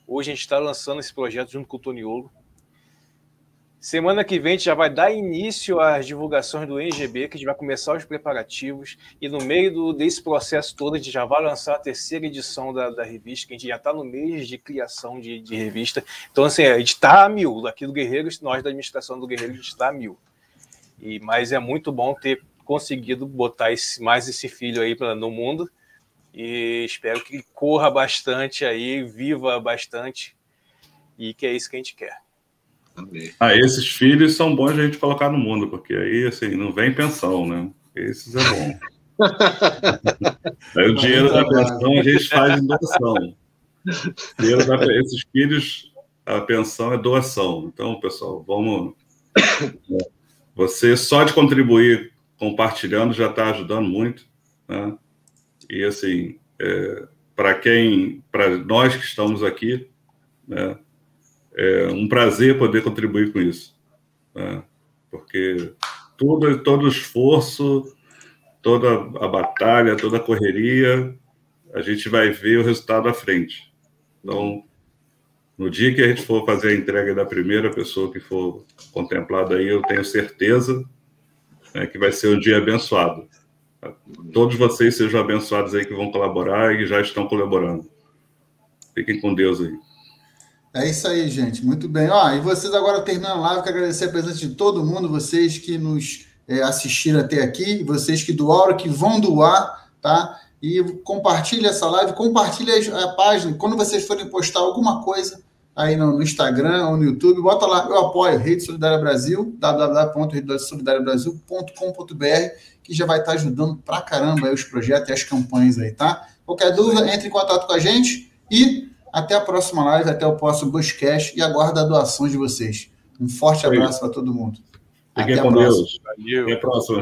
Hoje a gente está lançando esse projeto junto com o Toniolo. Semana que vem a gente já vai dar início às divulgações do NGB, que a gente vai começar os preparativos, e no meio do, desse processo todo a gente já vai lançar a terceira edição da, da revista, que a gente já está no mês de criação de, de, revista. Então, assim, a gente está a mil. Aqui do Guerreiros, nós da administração do Guerreiros, a gente está a mil. E, mas é muito bom ter conseguido botar esse, mais esse filho aí pra, no mundo, e espero que corra bastante aí, viva bastante, e que é isso que a gente quer. Ah, esses filhos são bons a gente colocar no mundo, porque aí, assim, não vem pensão, né? Esses é bom. <laughs> aí o dinheiro da pensão a gente faz em doação. Da, esses filhos, a pensão é doação. Então, pessoal, vamos. Você só de contribuir compartilhando já está ajudando muito. Né? E, assim, é, para quem, para nós que estamos aqui, né? é um prazer poder contribuir com isso, né? porque todo, todo esforço, toda a batalha, toda a correria, a gente vai ver o resultado à frente. Então, no dia que a gente for fazer a entrega da primeira pessoa que for contemplada aí, eu tenho certeza né, que vai ser um dia abençoado. Todos vocês sejam abençoados aí que vão colaborar e já estão colaborando. Fiquem com Deus aí. É isso aí, gente. Muito bem. Ó, e vocês agora terminando a live, quero agradecer a presença de todo mundo, vocês que nos é, assistiram até aqui, vocês que doaram, que vão doar, tá? E compartilhe essa live, compartilhe a página. Quando vocês forem postar alguma coisa aí no, no Instagram ou no YouTube, bota lá, eu apoio Rede Solidária Brasil, www.redesolidariabrasil.com.br, que já vai estar ajudando pra caramba aí os projetos e as campanhas aí, tá? Qualquer dúvida, entre em contato com a gente e até a próxima live, até o próximo Buscast e aguardo a doação de vocês. Um forte abraço para todo mundo. Fiquem com Deus. Até a próxima.